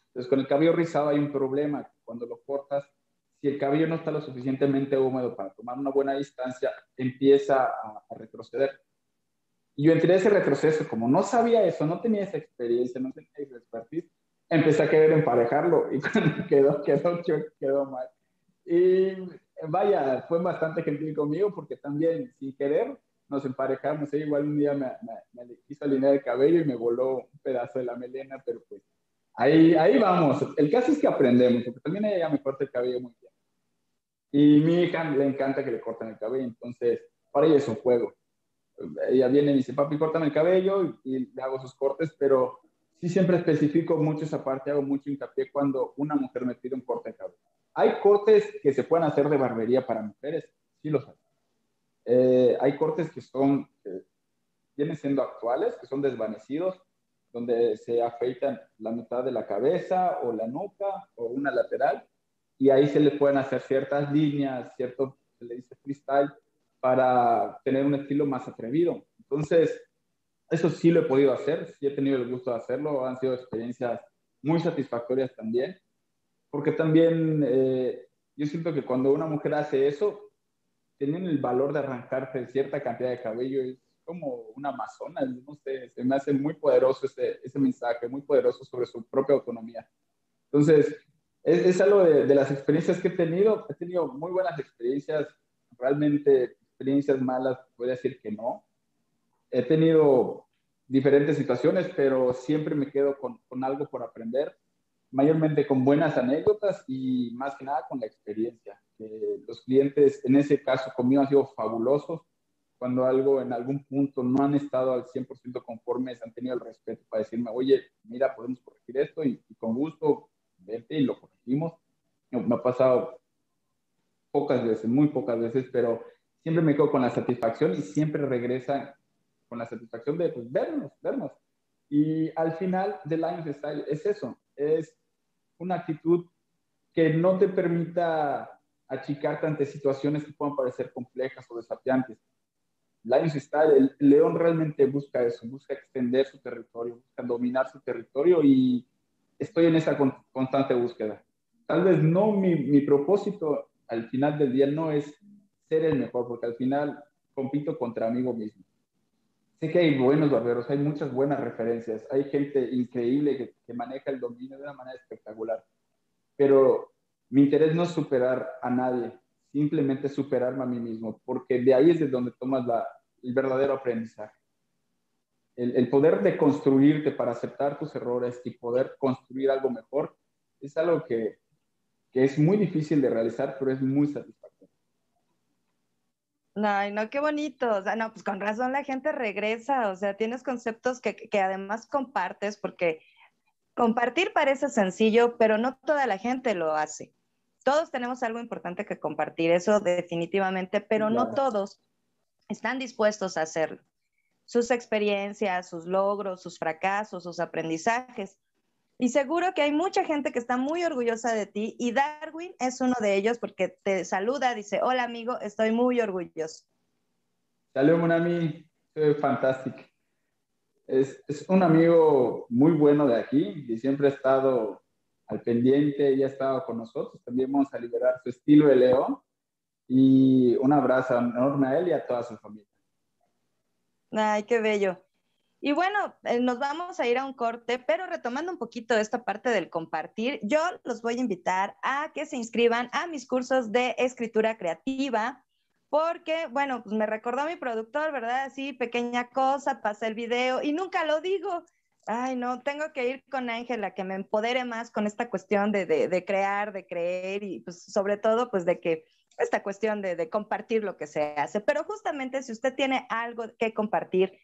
Entonces, con el cabello rizado hay un problema. Cuando lo cortas, si el cabello no está lo suficientemente húmedo para tomar una buena distancia, empieza a, a retroceder. Y yo entré en ese retroceso, como no sabía eso, no tenía esa experiencia, no tenía esa expertise, empecé a querer emparejarlo y cuando quedó, quedó, quedó mal. Y vaya, fue bastante gentil conmigo porque también, sin querer, nos emparejamos. ¿eh? Igual un día me, me, me, quiso alinear el cabello y me voló un pedazo de la melena, pero pues ahí, ahí vamos. El caso es que aprendemos, porque también ella me corta el cabello muy bien. Y mi hija le encanta que le corten el cabello, entonces para ella es un juego. Ella viene y dice, papi, córtame el cabello y, y le hago sus cortes, pero sí siempre especifico mucho esa parte, hago mucho hincapié cuando una mujer me pide un corte de cabello. Hay cortes que se pueden hacer de barbería para mujeres, sí los hay. Eh, hay cortes que son, que vienen siendo actuales, que son desvanecidos, donde se afeitan la mitad de la cabeza o la nuca o una lateral, y ahí se le pueden hacer ciertas líneas, cierto, se le dice freestyle, para tener un estilo más atrevido. Entonces, eso sí lo he podido hacer, sí he tenido el gusto de hacerlo, han sido experiencias muy satisfactorias también, porque también eh, yo siento que cuando una mujer hace eso, tienen el valor de arrancarse cierta cantidad de cabello, es como una amazona, no sé, se me hace muy poderoso ese, ese mensaje, muy poderoso sobre su propia autonomía. Entonces, es, es algo de, de las experiencias que he tenido, he tenido muy buenas experiencias, realmente experiencias malas, voy a decir que no, he tenido diferentes situaciones, pero siempre me quedo con, con, algo por aprender, mayormente con buenas anécdotas y más que nada con la experiencia. Eh, los clientes, en ese caso conmigo, han sido fabulosos. Cuando algo en algún punto no han estado al 100% conformes, han tenido el respeto para decirme, oye, mira, podemos corregir esto y, y con gusto, vete y lo corregimos. Me ha pasado pocas veces, muy pocas veces, pero siempre me quedo con la satisfacción y siempre regresan con la satisfacción de pues, vernos, vernos. Y al final del Lions Style es eso, es una actitud que no te permita achicarte ante situaciones que puedan parecer complejas o desafiantes. Lions Style, el león realmente busca eso, busca extender su territorio, busca dominar su territorio y estoy en esa con, constante búsqueda. Tal vez no mi, mi propósito al final del día no es ser el mejor, porque al final compito contra mí mismo sé que hay buenos barberos, hay muchas buenas referencias, hay gente increíble que, maneja el dominio de una manera espectacular, pero mi interés no es superar a nadie, simplemente superarme a mí mismo, porque de ahí es de donde tomas la, el verdadero aprendizaje. El, el, poder de construirte para aceptar tus errores y poder construir algo mejor es algo que, que es muy difícil de realizar, pero es muy satisfactorio. Ay, no, qué bonito. O sea, no, pues con razón la gente regresa. O sea, tienes conceptos que, que además compartes, porque compartir parece sencillo, pero no toda la gente lo hace. Todos tenemos algo importante que compartir, eso definitivamente, pero claro. no todos están dispuestos a hacerlo. Sus experiencias, sus logros, sus fracasos, sus aprendizajes. Y seguro que hay mucha gente que está muy orgullosa de ti y Darwin es uno de ellos porque te saluda, dice, hola amigo, estoy muy orgulloso. Saludos, Monami, soy fantástico. Es, es, un amigo muy bueno de aquí y siempre ha estado al pendiente, ya ha estado con nosotros. También vamos a liberar su estilo de león y un abrazo enorme a él y a toda su familia. Ay, qué bello. Y bueno, eh, nos vamos a ir a un corte, pero retomando un poquito esta parte del compartir, yo los voy a invitar a que se inscriban a mis cursos de escritura creativa, porque, bueno, pues me recordó mi productor, ¿verdad? Así, pequeña cosa, pasa el video y nunca lo digo. Ay, no, tengo que ir con Ángela, que me empodere más con esta cuestión de, de, de crear, de creer y pues sobre todo, pues de que esta cuestión de, de compartir lo que se hace. Pero justamente si usted tiene algo que compartir,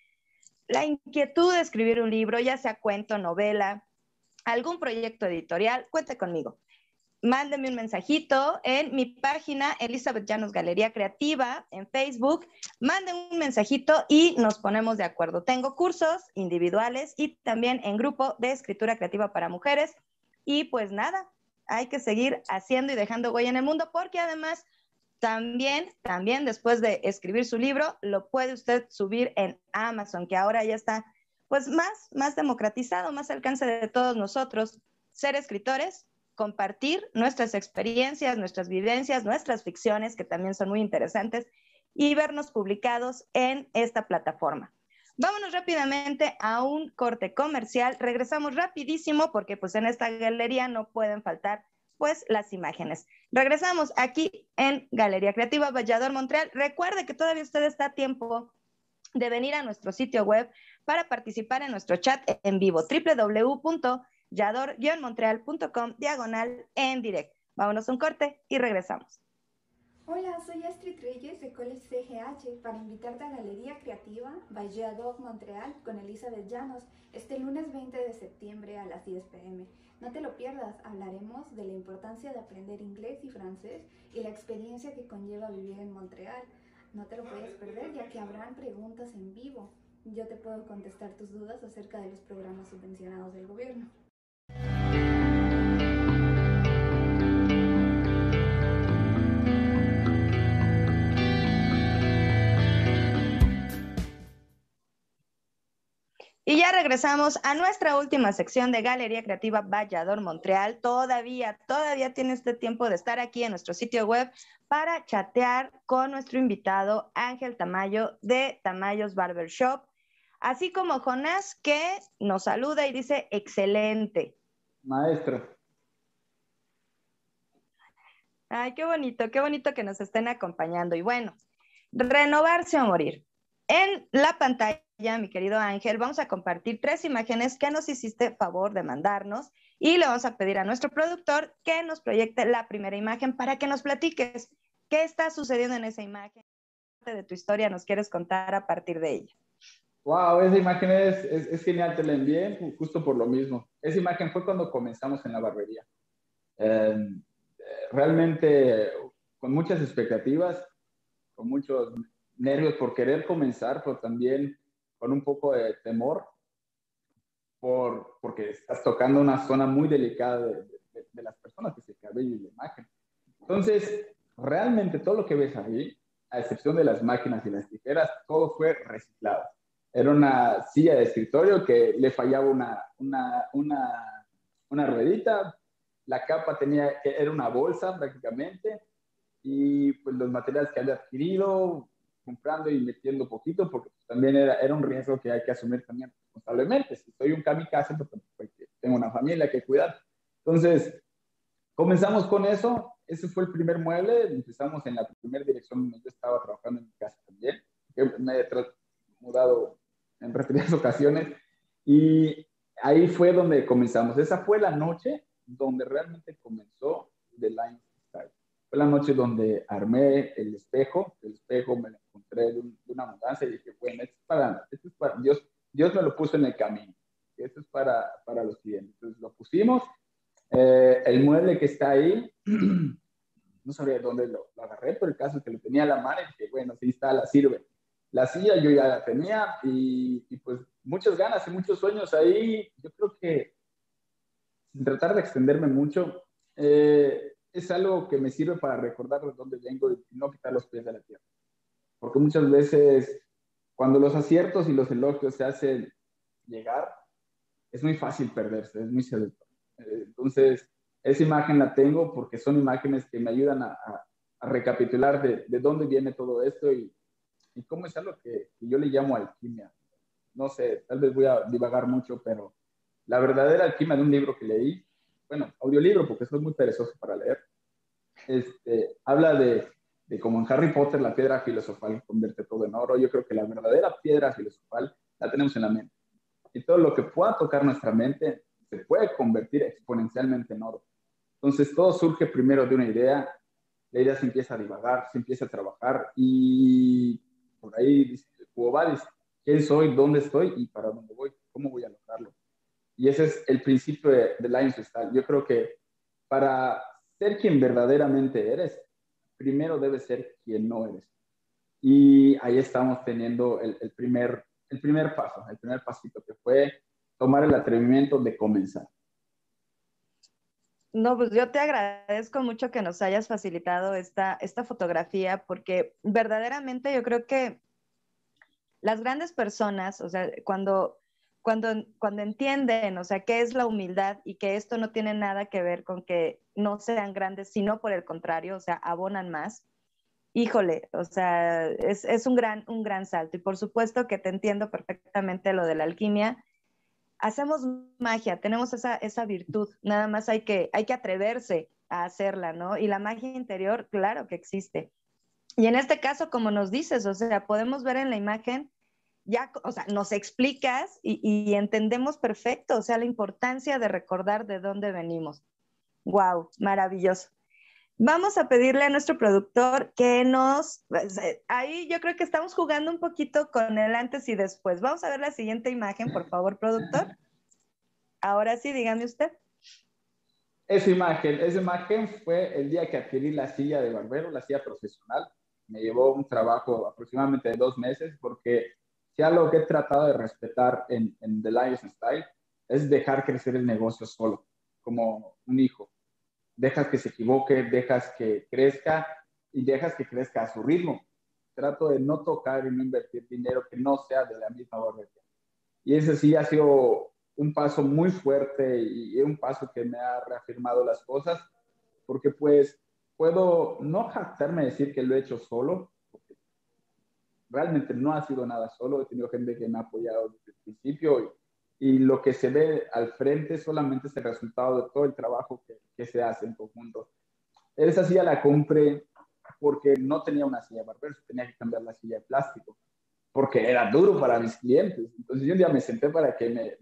la inquietud de escribir un libro, ya sea cuento, novela, algún proyecto editorial, cuente conmigo. Mándeme un mensajito en mi página Elizabeth Llanos Galería Creativa en Facebook. Mande un mensajito y nos ponemos de acuerdo. Tengo cursos individuales y también en grupo de escritura creativa para mujeres. Y pues nada, hay que seguir haciendo y dejando huella en el mundo porque además también, también después de escribir su libro, lo puede usted subir en Amazon, que ahora ya está pues más, más democratizado, más alcance de todos nosotros, ser escritores, compartir nuestras experiencias, nuestras vivencias, nuestras ficciones, que también son muy interesantes, y vernos publicados en esta plataforma. Vámonos rápidamente a un corte comercial. Regresamos rapidísimo porque pues en esta galería no pueden faltar pues las imágenes. Regresamos aquí en Galería Creativa Vallador Montreal. Recuerde que todavía usted está a tiempo de venir a nuestro sitio web para participar en nuestro chat en vivo www.yador-montreal.com diagonal en directo. Vámonos un corte y regresamos. Hola, soy Astrid Reyes de College CGH para invitarte a Galería Creativa Vallador Montreal con Elizabeth Llanos este lunes 20 de septiembre a las 10 pm. No te lo pierdas, hablaremos de la importancia de aprender inglés y francés y la experiencia que conlleva vivir en Montreal. No te lo puedes perder ya que habrán preguntas en vivo. Yo te puedo contestar tus dudas acerca de los programas subvencionados del gobierno. Y ya regresamos a nuestra última sección de Galería Creativa Vallador Montreal. Todavía, todavía tiene este tiempo de estar aquí en nuestro sitio web para chatear con nuestro invitado Ángel Tamayo de Tamayos Barber Shop, así como Jonás que nos saluda y dice excelente. Maestro. Ay, qué bonito, qué bonito que nos estén acompañando. Y bueno, renovarse o morir. En la pantalla, mi querido Ángel, vamos a compartir tres imágenes que nos hiciste favor de mandarnos y le vamos a pedir a nuestro productor que nos proyecte la primera imagen para que nos platiques qué está sucediendo en esa imagen, qué de tu historia nos quieres contar a partir de ella. Wow, esa imagen es, es, es, genial, te la envié justo por lo mismo. Esa imagen fue cuando comenzamos en la barbería. Eh, realmente con muchas expectativas, con muchos nervios por querer comenzar, pero también con un poco de temor, por, porque estás tocando una zona muy delicada de, de, las personas, que es el cabello y la imagen. Entonces, realmente todo lo que ves ahí, a excepción de las máquinas y las tijeras, todo fue reciclado. Era una silla de escritorio que le fallaba una, una, una, una ruedita, la capa tenía, era una bolsa prácticamente, y pues los materiales que había adquirido, comprando y metiendo poquito, porque también era, era un riesgo que hay que asumir también responsablemente. Si soy un kamikaze, pues, tengo una familia que cuidar. Entonces, comenzamos con eso. Ese fue el primer mueble. Empezamos en la primera dirección donde yo estaba trabajando en mi casa también. Me he mudado en repetidas ocasiones. Y ahí fue donde comenzamos. Esa fue la noche donde realmente comenzó The Line. Fue la noche donde armé el espejo. El espejo me lo encontré de, una mudanza y dije, bueno, esto es para, esto es para Dios, Dios me lo puso en el camino. Esto es para, para los clientes. Entonces lo pusimos. Eh, el mueble que está ahí, no sabía dónde lo, agarré, pero el caso es que lo tenía a la mano y dije, bueno, sí está, la sirve. La silla yo ya la tenía y, y pues muchas ganas y muchos sueños ahí. Yo creo que sin tratar de extenderme mucho, eh, es algo que me sirve para recordar de dónde vengo y no quitar los pies de la tierra. Porque muchas veces, cuando los aciertos y los elogios se hacen llegar, es muy fácil perderse, es muy seductor. Eh, entonces, esa imagen la tengo porque son imágenes que me ayudan a, recapitular de, de, dónde viene todo esto y, cómo es algo que, que, yo le llamo alquimia. No sé, tal vez voy a divagar mucho, pero la verdadera alquimia de un libro que leí, bueno, audiolibro porque soy muy perezoso para leer, este, habla de, de como en Harry Potter la piedra filosofal convierte todo en oro. Yo creo que la verdadera piedra filosofal la tenemos en la mente. Y todo lo que pueda tocar nuestra mente se puede convertir exponencialmente en oro. Entonces todo surge primero de una idea, la idea se empieza a divagar, se empieza a trabajar y por ahí dice, ¿quién soy? ¿Dónde estoy? ¿Y para dónde voy? ¿Cómo voy a lograrlo? Y ese es el principio de, de Lions. Yo creo que para ser quien verdaderamente eres, primero debes ser quien no eres. Y ahí estamos teniendo el, el, primer, el primer paso, el primer pasito que fue tomar el atrevimiento de comenzar. No, pues yo te agradezco mucho que nos hayas facilitado esta, esta fotografía porque verdaderamente yo creo que las grandes personas, o sea, cuando cuando, cuando entienden, o sea, qué es la humildad y que esto no tiene nada que ver con que no sean grandes, sino por el contrario, o sea, abonan más. Híjole, o sea, es, es un, gran, un gran salto. Y por supuesto que te entiendo perfectamente lo de la alquimia. Hacemos magia, tenemos esa, esa virtud, nada más hay que, hay que atreverse a hacerla, ¿no? Y la magia interior, claro que existe. Y en este caso, como nos dices, o sea, podemos ver en la imagen ya, o sea, nos explicas y, entendemos perfecto, o sea, la importancia de recordar de dónde venimos. Wow, maravilloso. Vamos a pedirle a nuestro productor que nos, pues, eh, ahí yo creo que estamos jugando un poquito con el antes y después. Vamos a ver la siguiente imagen, por favor, productor. Ahora sí, dígame usted. Esa imagen, esa imagen fue el día que adquirí la silla de barbero, la silla profesional. Me llevó un trabajo aproximadamente de dos meses porque si algo que he tratado de respetar en, en The Lions Style es dejar crecer el negocio solo, como un hijo. Dejas que se equivoque, dejas que crezca y dejas que crezca a su ritmo. Trato de no tocar y no invertir dinero que no sea de la misma barbería. Y ese sí ha sido un paso muy fuerte y un paso que me ha reafirmado las cosas, porque pues puedo no jactarme decir que lo he hecho solo, realmente no ha sido nada solo, he tenido gente que me ha apoyado desde el principio y, y lo que se ve al frente solamente es el resultado de todo el trabajo que, que se hace en conjunto. Esa silla la compré porque no tenía una silla barbero, tenía que cambiar la silla de plástico, porque era duro para mis clientes. Entonces yo un día me senté para que me,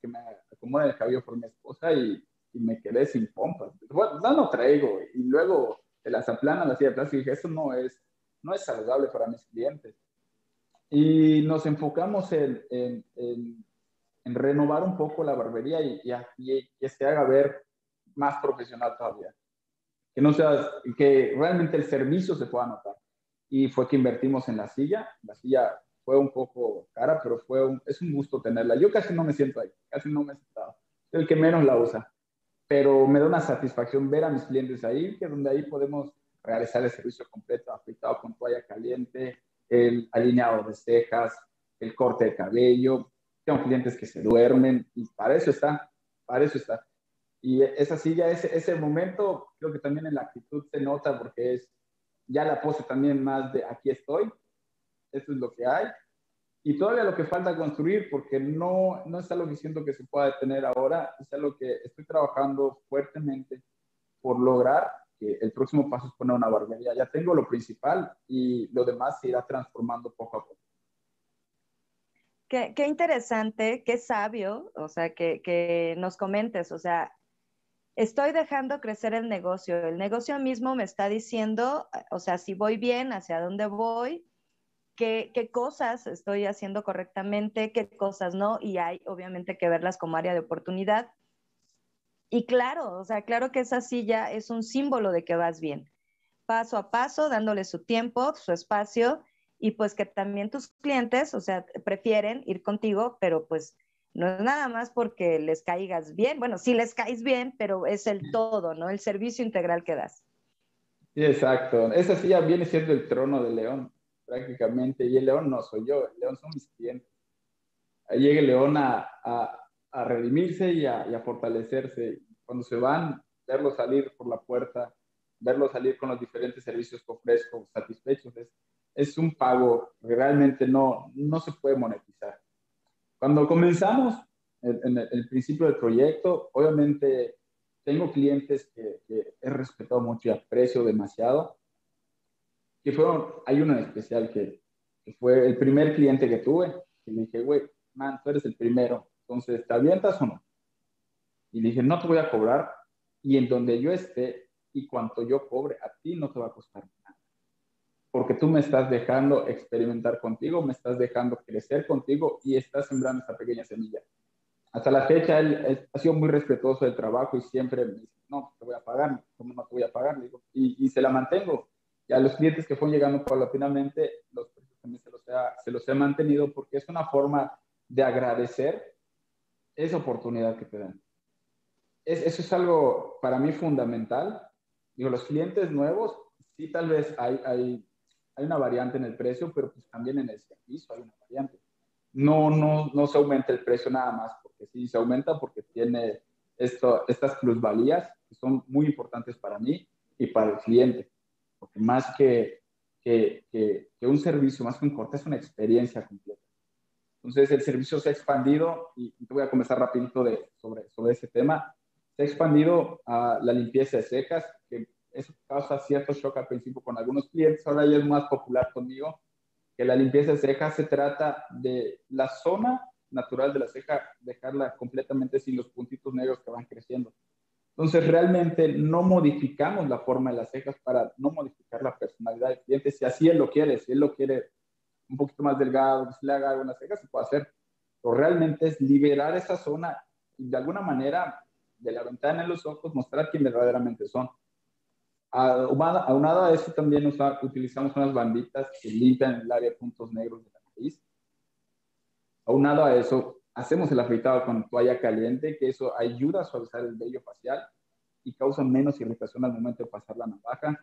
que me acomode el cabello por mi esposa y, y me quedé sin pompas. Bueno, no, no traigo. Y luego se las aplana la silla de plástico y dije, eso no es, no es saludable para mis clientes y nos enfocamos en, en, en, renovar un poco la barbería y, y, que se haga ver más profesional todavía. Que no sea, que realmente el servicio se pueda notar. Y fue que invertimos en la silla. La silla fue un poco cara, pero fue un, es un gusto tenerla. Yo casi no me siento ahí, casi no me he sentado. el que menos la usa. Pero me da una satisfacción ver a mis clientes ahí, que donde ahí podemos realizar el servicio completo, afeitado con toalla caliente, el alineado de cejas, el corte de cabello. Tengo clientes que se duermen y para eso está, para eso está. Y esa silla, ese, ese momento, creo que también en la actitud se nota porque es ya la pose también más de aquí estoy esto es lo que hay. Y todavía lo que falta construir, porque no, no es algo que siento que se pueda detener ahora, es algo que estoy trabajando fuertemente por lograr que el próximo paso es poner una barbería. Ya tengo lo principal y lo demás se irá transformando poco a poco. Qué, interesante, qué sabio, o sea, que, que nos comentes, o sea, estoy dejando crecer el negocio. El negocio mismo me está diciendo, o sea, si voy bien, hacia dónde voy, qué, qué, cosas estoy haciendo correctamente, qué cosas no, y hay obviamente que verlas como área de oportunidad. Y claro, o sea, claro que esa silla es un símbolo de que vas bien, paso a paso, dándole su tiempo, su espacio, y pues que también tus clientes, o sea, prefieren ir contigo, pero pues no es nada más porque les caigas bien, bueno, sí les caes bien, pero es el todo, ¿no? El servicio integral que das. Sí, exacto. Esa silla viene siendo el trono de León, prácticamente, y el León no soy yo, el León son mis clientes. Ahí llega el León a, a a redimirse y a, a, fortalecerse. Cuando se van, verlos salir por la puerta, verlos salir con los diferentes servicios que ofrezco, satisfechos, es, es un pago que realmente no, no se puede monetizar. Cuando comenzamos en, el, principio del proyecto, obviamente tengo clientes que, que, he respetado mucho y aprecio demasiado, que fueron, hay uno en especial que, que fue el primer cliente que tuve, y le dije, güey, man, tú eres el primero, entonces, ¿te avientas o no? Y dije, no te voy a cobrar y en donde yo esté y cuanto yo cobre, a ti no te va a costar nada. Porque tú me estás dejando experimentar contigo, me estás dejando crecer contigo y estás sembrando esta pequeña semilla. Hasta la fecha, él, ha sido muy respetuoso del trabajo y siempre me dice, no, te voy a pagar, ¿cómo no te voy a pagar? Digo, y, y, se la mantengo. Y a los clientes que fueron llegando paulatinamente, los precios también se los, se los he mantenido porque es una forma de agradecer esa oportunidad que te dan. Es, eso es algo para mí fundamental. Digo, los clientes nuevos, sí, tal vez hay, hay, hay una variante en el precio, pero pues también en el servicio hay una variante. No, no, no se aumenta el precio nada más, porque sí, se aumenta porque tiene esto, estas plusvalías que son muy importantes para mí y para el cliente. Porque más que, que, que, que un servicio, más que un corte, es una experiencia completa. Entonces el servicio se ha expandido y te voy a comenzar rapidito de, sobre, sobre ese tema. Se ha expandido a la limpieza de cejas, que eso causa cierto shock al principio con algunos clientes, ahora ya es más popular conmigo, que la limpieza de cejas se trata de la zona natural de la ceja, dejarla completamente sin los puntitos negros que van creciendo. Entonces, realmente no modificamos la forma de las cejas para no modificar la personalidad del cliente, si así él lo quiere, si él lo quiere un poquito más delgado, que se le haga algunas cejas, se puede hacer. Pero realmente es liberar esa zona y de alguna manera de la ventana en los ojos mostrar quién verdaderamente son. Aunado a eso también utilizamos unas banditas que limpian el área de puntos negros de la nariz. Aunado a eso, hacemos el afeitado con toalla caliente, que eso ayuda a suavizar el vello facial y causa menos irritación al momento de pasar la navaja,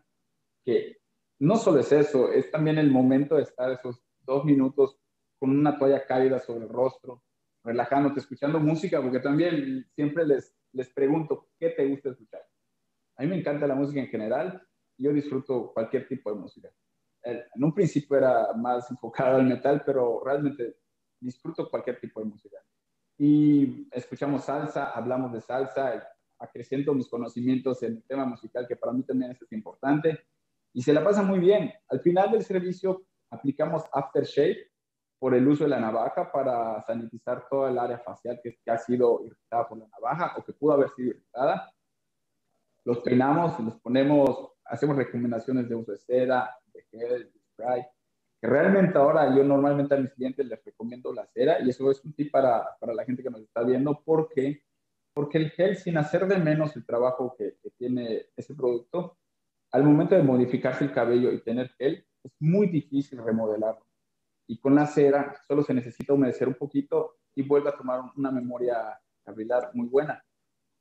que no solo es eso, es también el momento de estar esos dos minutos con una toalla cálida sobre el rostro, relajándote, escuchando música, porque también siempre les, les pregunto, ¿qué te gusta escuchar? A mí me encanta la música en general, yo disfruto cualquier tipo de música. En un principio era más enfocado al metal, pero realmente disfruto cualquier tipo de música. Y escuchamos salsa, hablamos de salsa, acreciento mis conocimientos en el tema musical, que para mí también es importante, y se la pasa muy bien. Al final del servicio aplicamos aftershave por el uso de la navaja para sanitizar toda el área facial que, que, ha sido irritada por la navaja o que pudo haber sido irritada. Los peinamos, los ponemos, hacemos recomendaciones de uso de cera, de gel, de spray. Que realmente ahora yo normalmente a mis clientes les recomiendo la cera y eso es un tip para, para la gente que nos está viendo porque porque el gel, sin hacer de menos el trabajo que, que tiene ese producto, al momento de modificarse el cabello y tener gel, es muy difícil remodelarlo. Y con la cera solo se necesita humedecer un poquito y vuelve a tomar una memoria capilar muy buena.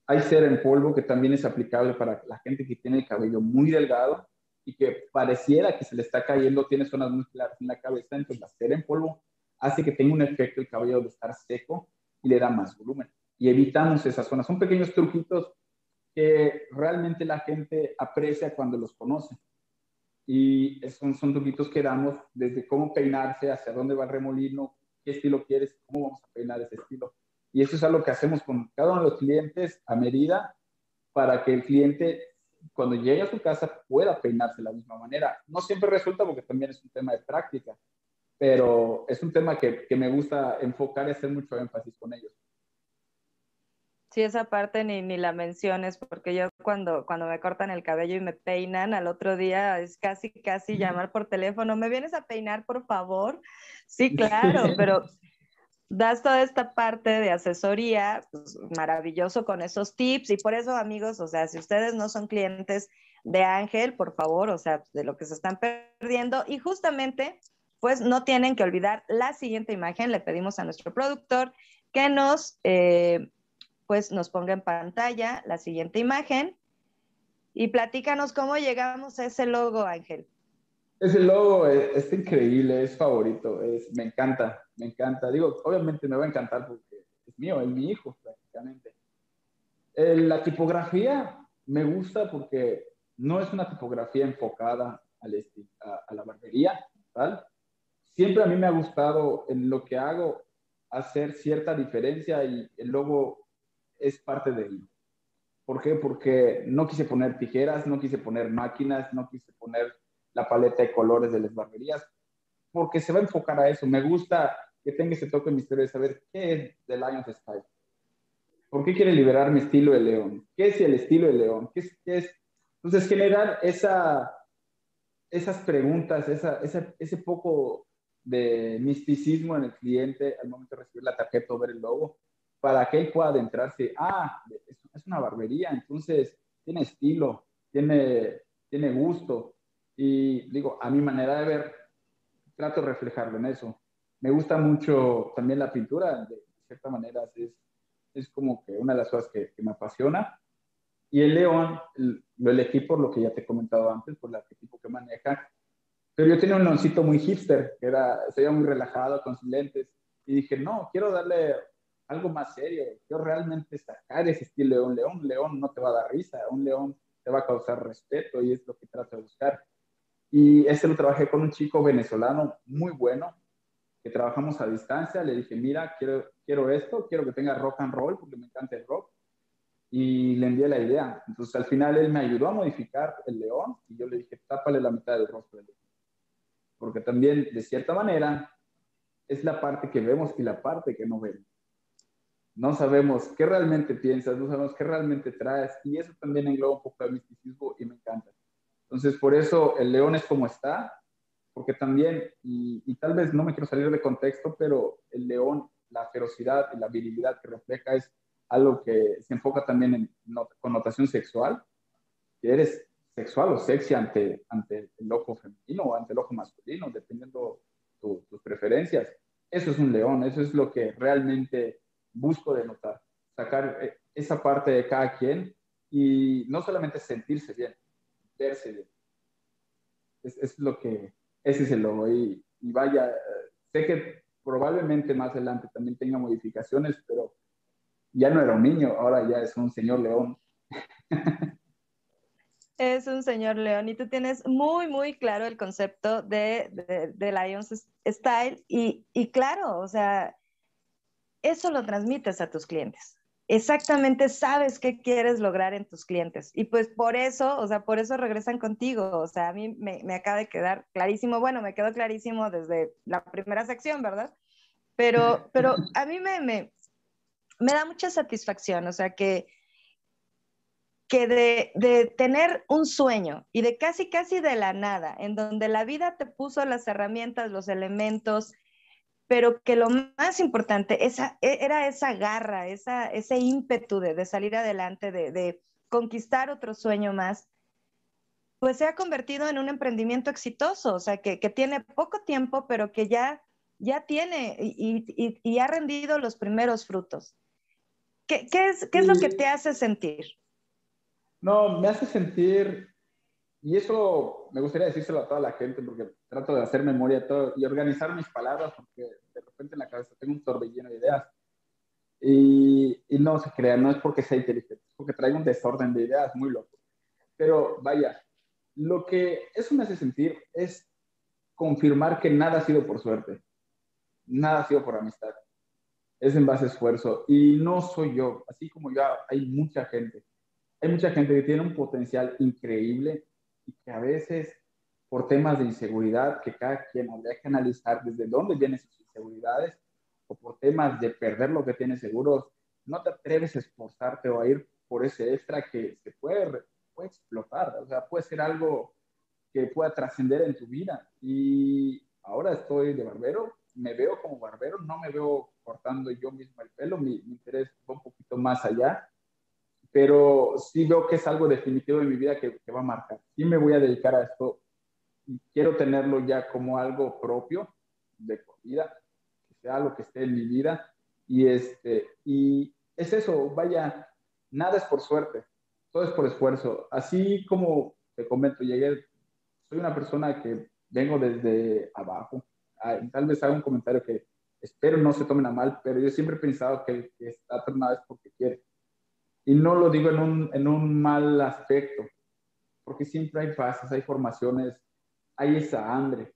Hay cera en polvo que también es aplicable para la gente que tiene el cabello muy delgado y que pareciera que se le está cayendo, tiene zonas muy claras en la cabeza, entonces la cera en polvo hace que tenga un efecto el cabello de estar seco y le da más volumen. Y evitamos esas zonas. Son pequeños truquitos que realmente la gente aprecia cuando los conoce Y son, son truquitos que damos desde cómo peinarse, hacia dónde va el remolino, qué estilo quieres, cómo vamos a peinar ese estilo. Y eso es algo que hacemos con cada uno de los clientes a medida para que el cliente cuando llegue a su casa pueda peinarse de la misma manera. No siempre resulta porque también es un tema de práctica, pero es un tema que, que me gusta enfocar y hacer mucho énfasis con ellos. Sí, esa parte ni, ni la menciones, porque yo cuando, cuando me cortan el cabello y me peinan, al otro día es casi, casi llamar por teléfono, ¿me vienes a peinar, por favor? Sí, claro, pero das toda esta parte de asesoría, pues, maravilloso con esos tips y por eso amigos, o sea, si ustedes no son clientes de Ángel, por favor, o sea, de lo que se están perdiendo y justamente, pues no tienen que olvidar la siguiente imagen, le pedimos a nuestro productor que nos, eh, pues nos ponga en pantalla la siguiente imagen y platícanos cómo llegamos a ese logo, Ángel. Ese logo es, increíble, es favorito, es, me encanta, me encanta. Digo, obviamente me va a encantar porque es mío, es mi hijo prácticamente. la tipografía me gusta porque no es una tipografía enfocada al a, la barbería, ¿tal? Siempre a mí me ha gustado en lo que hago hacer cierta diferencia y el logo es parte de ello. ¿Por qué? Porque no quise poner tijeras, no quise poner máquinas, no quise poner la paleta de colores de las barberías, porque se va a enfocar a eso. Me gusta que tenga ese toque misterio de saber qué es The Lion's Style. ¿Por qué quiere liberar mi estilo de león? ¿Qué es el estilo de león? ¿Qué es? Entonces, generar esa, esas preguntas, ese poco de misticismo en el cliente al momento de recibir la tarjeta o ver el logo, para que él pueda adentrarse, ah, es una barbería, entonces tiene estilo, tiene, tiene gusto, y digo, a mi manera de ver, trato de reflejarlo en eso. Me gusta mucho también la pintura, de cierta manera es, es como que una de las cosas que, me apasiona. Y el león lo elegí por lo que ya te he comentado antes, por el arquetipo que maneja. Pero yo tenía un leoncito muy hipster, que era, se veía muy relajado con sus lentes. Y dije, no, quiero darle algo más serio. Quiero realmente sacar ese estilo de un león. Un león no te va a dar risa, un león te va a causar respeto y es lo que trato de buscar. Y este lo trabajé con un chico venezolano muy bueno, que trabajamos a distancia. Le dije, mira, quiero, quiero esto, quiero que tenga rock and roll, porque me encanta el rock. Y le envié la idea. Entonces, al final, él me ayudó a modificar el león y yo le dije, tápale la mitad del rostro del león. Porque también, de cierta manera, es la parte que vemos y la parte que no vemos. No sabemos qué realmente piensas, no sabemos qué realmente traes, y eso también engloba un poco de misticismo y me encanta. Entonces, por eso el león es como está, porque también, y, tal vez no me quiero salir de contexto, pero el león, la ferocidad y la virilidad que refleja es algo que se enfoca también en connotación sexual, que eres sexual o sexy ante, ante el ojo femenino o ante el ojo masculino, dependiendo tus preferencias. Eso es un león, eso es lo que realmente busco denotar, sacar eh, esa parte de cada quien y no solamente sentirse bien, verse bien. Es, lo que, ese es el logo. Y, vaya, sé que probablemente más adelante también tenga modificaciones, pero ya no era un niño, ahora ya es un señor león. Es un señor león y tú tienes muy, muy claro el concepto de, de, de Lions Style y, y, claro, o sea, eso lo transmites a tus clientes exactamente sabes qué quieres lograr en tus clientes. Y pues por eso, o sea, por eso regresan contigo. O sea, a mí me, acaba de quedar clarísimo, bueno, me quedó clarísimo desde la primera sección, ¿verdad? Pero, pero a mí me, me, me da mucha satisfacción, o sea, que, que de, de, tener un sueño y de casi, casi de la nada, en donde la vida te puso las herramientas, los elementos, pero que lo más importante esa, e, era esa garra, esa, ese ímpetu de, salir adelante, de, conquistar otro sueño más, pues se ha convertido en un emprendimiento exitoso, o sea, que, tiene poco tiempo, pero que ya, ya tiene y, ha rendido los primeros frutos. ¿Qué, es, ¿Qué es lo que te hace sentir? No, me hace sentir y eso me gustaría decírselo a toda la gente porque trato de hacer memoria todo, y organizar mis palabras porque de repente en la cabeza tengo un torbellino de ideas. Y, y, no se crea, no es porque sea inteligente, es porque traigo un desorden de ideas muy loco. Pero vaya, lo que eso me hace sentir es confirmar que nada ha sido por suerte, nada ha sido por amistad, es en base a esfuerzo y no soy yo, así como yo, hay mucha gente, hay mucha gente que tiene un potencial increíble y que a veces por temas de inseguridad, que cada quien habría que analizar desde dónde vienen sus inseguridades, o por temas de perder lo que tienes seguros, no te atreves a esforzarte o a ir por ese extra que se puede, puede explotar, o sea, puede ser algo que pueda trascender en tu vida. Y ahora estoy de barbero, me veo como barbero, no me veo cortando yo mismo el pelo, mi, interés va un poquito más allá, pero sí veo que es algo definitivo en mi vida que, que va a marcar. Sí me voy a dedicar a esto y quiero tenerlo ya como algo propio de vida, que sea lo que esté en mi vida. Y, este, y es eso, vaya, nada es por suerte, todo es por esfuerzo. Así como te comento, llegué soy una persona que vengo desde abajo. Tal vez haga un comentario que espero no se tomen a mal, pero yo siempre he pensado que el que está tornado es porque quiere. Y no lo digo en un, en un mal aspecto, porque siempre hay fases, hay formaciones, hay esa hambre.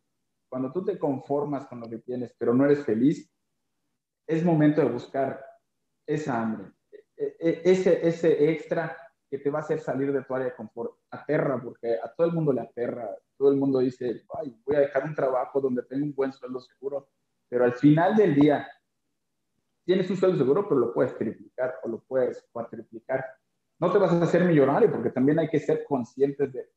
Cuando tú te conformas con lo que tienes, pero no eres feliz, es momento de buscar esa hambre, e, e, ese, ese extra que te va a hacer salir de tu área de confort. Aterra, porque a todo el mundo le aterra. Todo el mundo dice, Ay, voy a dejar un trabajo donde tengo un buen sueldo seguro. Pero al final del día, tienes un sueldo seguro, pero lo puedes triplicar o lo puedes cuatriplicar. No te vas a hacer millonario, porque también hay que ser conscientes de,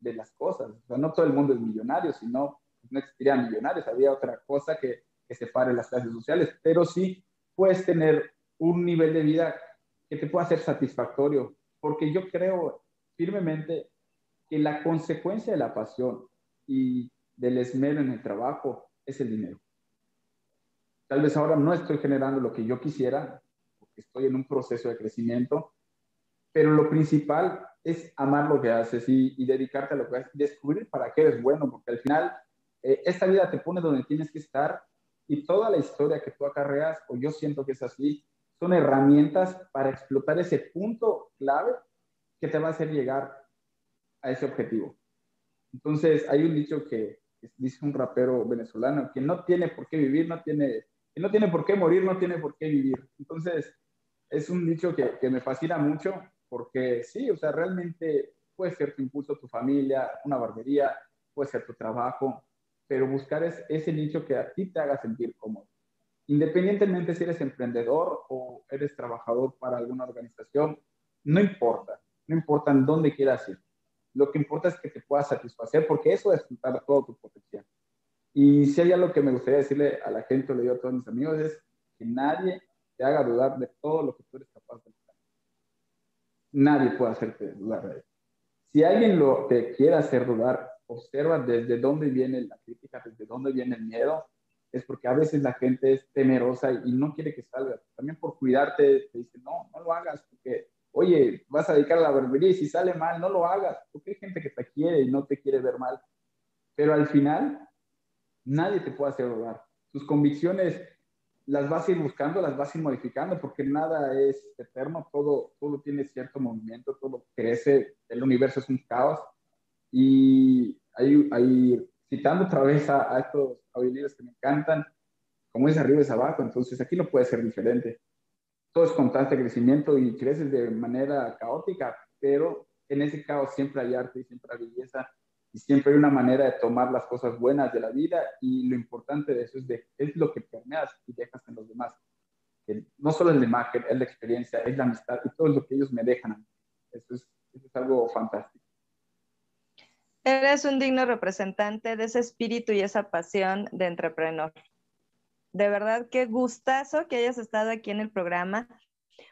de, las cosas. O sea, no todo el mundo es millonario, sino no existirían millonarios. Había otra cosa que, que separe las clases sociales, pero sí puedes tener un nivel de vida que te pueda ser satisfactorio, porque yo creo firmemente que la consecuencia de la pasión y del esmero en el trabajo es el dinero. Tal vez ahora no estoy generando lo que yo quisiera, porque estoy en un proceso de crecimiento, pero lo principal es amar lo que haces y, dedicarte a lo que haces, descubrir para qué eres bueno, porque al final eh, esta vida te pone donde tienes que estar y toda la historia que tú acarreas, o yo siento que es así, son herramientas para explotar ese punto clave que te va a hacer llegar a ese objetivo. Entonces, hay un dicho que, dice un rapero venezolano, que no tiene por qué vivir, no tiene, que no tiene por qué morir, no tiene por qué vivir. Entonces, es un dicho que, que me fascina mucho porque sí, o sea, realmente puede ser tu impulso, tu familia, una barbería, puede ser tu trabajo, pero buscar es, ese nicho que a ti te haga sentir cómodo. Independientemente si eres emprendedor o eres trabajador para alguna organización, no importa, no importa en dónde quieras ir. Lo que importa es que te puedas satisfacer porque eso es todo tu potencial. Y si hay algo que me gustaría decirle a la gente, le digo a todos mis amigos, es que nadie te haga dudar de todo lo que tú eres capaz de hacer. Nadie puede hacerte dudar de eso. Si alguien lo te quiere hacer dudar, observa desde dónde viene la crítica, desde dónde viene el miedo es porque a veces la gente es temerosa y, no quiere que salga. También por cuidarte, te dice, no, no lo hagas, porque, oye, vas a dedicar a la barbería y si sale mal, no lo hagas, porque hay gente que te quiere y no te quiere ver mal. Pero al final, nadie te puede hacer dudar. Tus convicciones las vas a ir buscando, las vas a ir modificando, porque nada es eterno, todo, todo tiene cierto movimiento, todo crece, el universo es un caos. Y hay, hay citando otra vez a, estos audiolibros que me encantan, como es arriba es abajo, entonces aquí no puede ser diferente. Todo es constante crecimiento y creces de manera caótica, pero en ese caos siempre hay arte y siempre hay belleza y siempre hay una manera de tomar las cosas buenas de la vida y lo importante de eso es, de, es lo que permeas y dejas en los demás. no solo es la imagen, es la experiencia, es la amistad y todo lo que ellos me dejan. Eso es, eso es algo fantástico. Eres un digno representante de ese espíritu y esa pasión de entrepreneur. De verdad, qué gustazo que hayas estado aquí en el programa.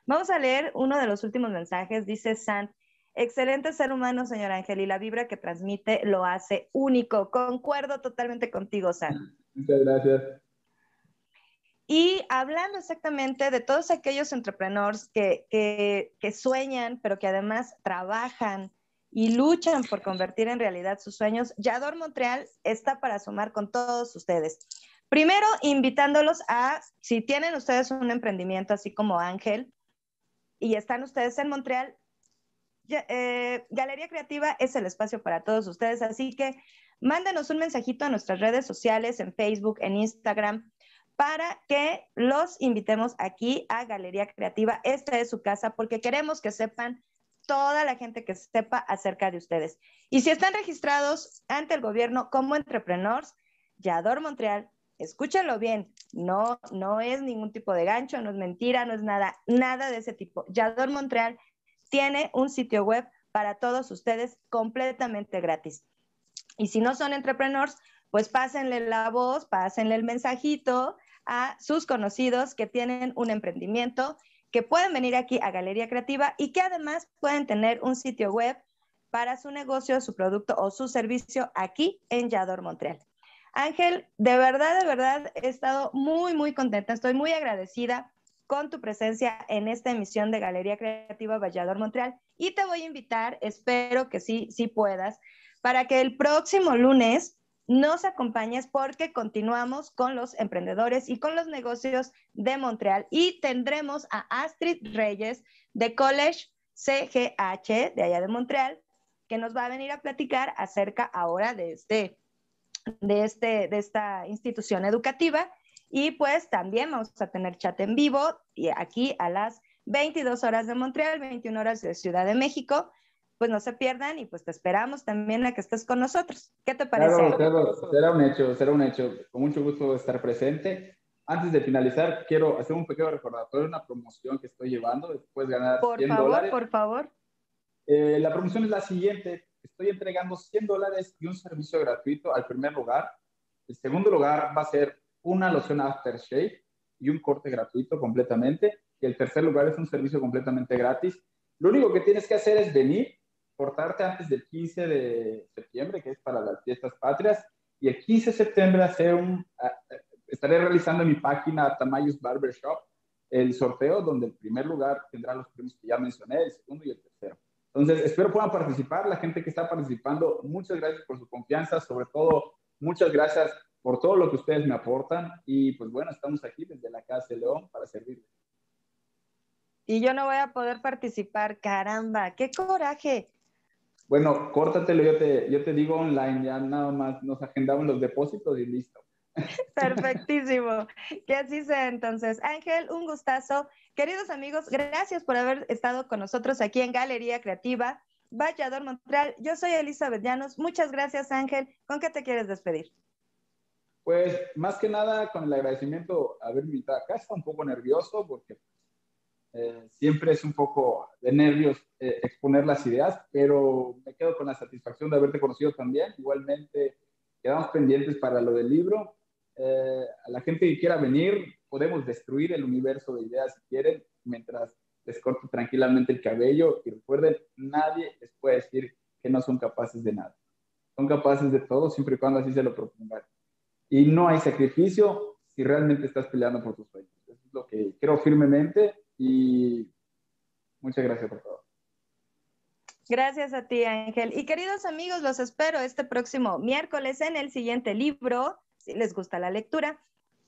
Vamos a leer uno de los últimos mensajes. Dice Sant, excelente ser humano, señor Ángel, y la vibra que transmite lo hace único. Concuerdo totalmente contigo, Sant. Muchas gracias. Y hablando exactamente de todos aquellos entrepreneurs que, que, que sueñan, pero que además trabajan y luchan por convertir en realidad sus sueños, Yador Montreal está para sumar con todos ustedes. Primero, invitándolos a, si tienen ustedes un emprendimiento así como Ángel y están ustedes en Montreal, eh, Galería Creativa es el espacio para todos ustedes, así que mándenos un mensajito a nuestras redes sociales, en Facebook, en Instagram, para que los invitemos aquí a Galería Creativa. Esta es su casa porque queremos que sepan toda la gente que sepa acerca de ustedes. Y si están registrados ante el gobierno como entrepreneurs, Yador Montreal, escúchenlo bien, no, no es ningún tipo de gancho, no es mentira, no es nada, nada de ese tipo. Yador Montreal tiene un sitio web para todos ustedes completamente gratis. Y si no son entrepreneurs, pues pásenle la voz, pásenle el mensajito a sus conocidos que tienen un emprendimiento, que pueden venir aquí a Galería Creativa y que además pueden tener un sitio web para su negocio, su producto o su servicio aquí en Yador Montreal. Ángel, de verdad, de verdad, he estado muy, muy contenta, estoy muy agradecida con tu presencia en esta emisión de Galería Creativa Vallador Montreal. Y te voy a invitar, espero que sí, sí puedas, para que el próximo lunes nos acompañes porque continuamos con los emprendedores y con los negocios de Montreal. Y tendremos a Astrid Reyes de College CGH de allá de Montreal que nos va a venir a platicar acerca ahora de este de este de esta institución educativa y pues también vamos a tener chat en vivo y aquí a las 22 horas de Montreal, 21 horas de Ciudad de México pues no se pierdan y pues te esperamos también a que estés con nosotros. ¿Qué te parece? Claro, claro, será un hecho, será un hecho. Con mucho gusto estar presente. Antes de finalizar, quiero hacer un pequeño recordatorio, una promoción que estoy llevando. Después ganar por 100 favor, dólares. Por favor, eh, la promoción es la siguiente. Estoy entregando 100 dólares y un servicio gratuito al primer lugar. El segundo lugar va a ser una loción aftershave y un corte gratuito completamente. Y el tercer lugar es un servicio completamente gratis. Lo único que tienes que hacer es venir portarte antes del 15 de septiembre, que es para las fiestas patrias, y el 15 de septiembre hacer un, estaré realizando en mi página Tamayus Barbershop el sorteo donde el primer lugar tendrá los premios que ya mencioné, el segundo y el tercero. Entonces, espero puedan participar. La gente que está participando, muchas gracias por su confianza, sobre todo, muchas gracias por todo lo que ustedes me aportan. Y pues bueno, estamos aquí desde la Casa de León para servirles. Y yo no voy a poder participar, caramba, qué coraje. Bueno, córtatelo, yo te, yo te digo online, ya nada más nos agendamos los depósitos y listo. Perfectísimo. Que así sea entonces. Ángel, un gustazo. Queridos amigos, gracias por haber estado con nosotros aquí en Galería Creativa. Vallador Montreal, yo soy Elizabeth Llanos. Muchas gracias, Ángel. ¿Con qué te quieres despedir? Pues más que nada con el agradecimiento a haberme invitado acá. Está un poco nervioso porque eh, siempre es un poco de nervios eh, exponer las ideas, pero me quedo con la satisfacción de haberte conocido también. Igualmente, quedamos pendientes para lo del libro. Eh, a la gente que quiera venir, podemos destruir el universo de ideas si quieren, mientras les corto tranquilamente el cabello. Y recuerden, nadie les puede decir que no son capaces de nada. Son capaces de todo siempre y cuando así se lo propongan. Y no hay sacrificio si realmente estás peleando por tus sueños. Eso es lo que creo firmemente y muchas gracias por todo. Gracias a ti, Ángel. Y queridos amigos, los espero este próximo miércoles en el siguiente libro, si les gusta la lectura,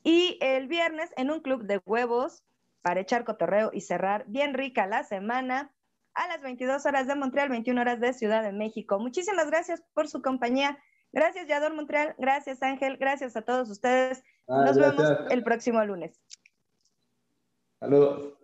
y el viernes en un club de huevos para echar cotorreo y cerrar bien rica la semana a las 22 horas de Montreal, 21 horas de Ciudad de México. Muchísimas gracias por su compañía. Gracias, Yador Montreal. Gracias, Ángel. Gracias a todos ustedes. Nos vemos el próximo lunes. Saludos.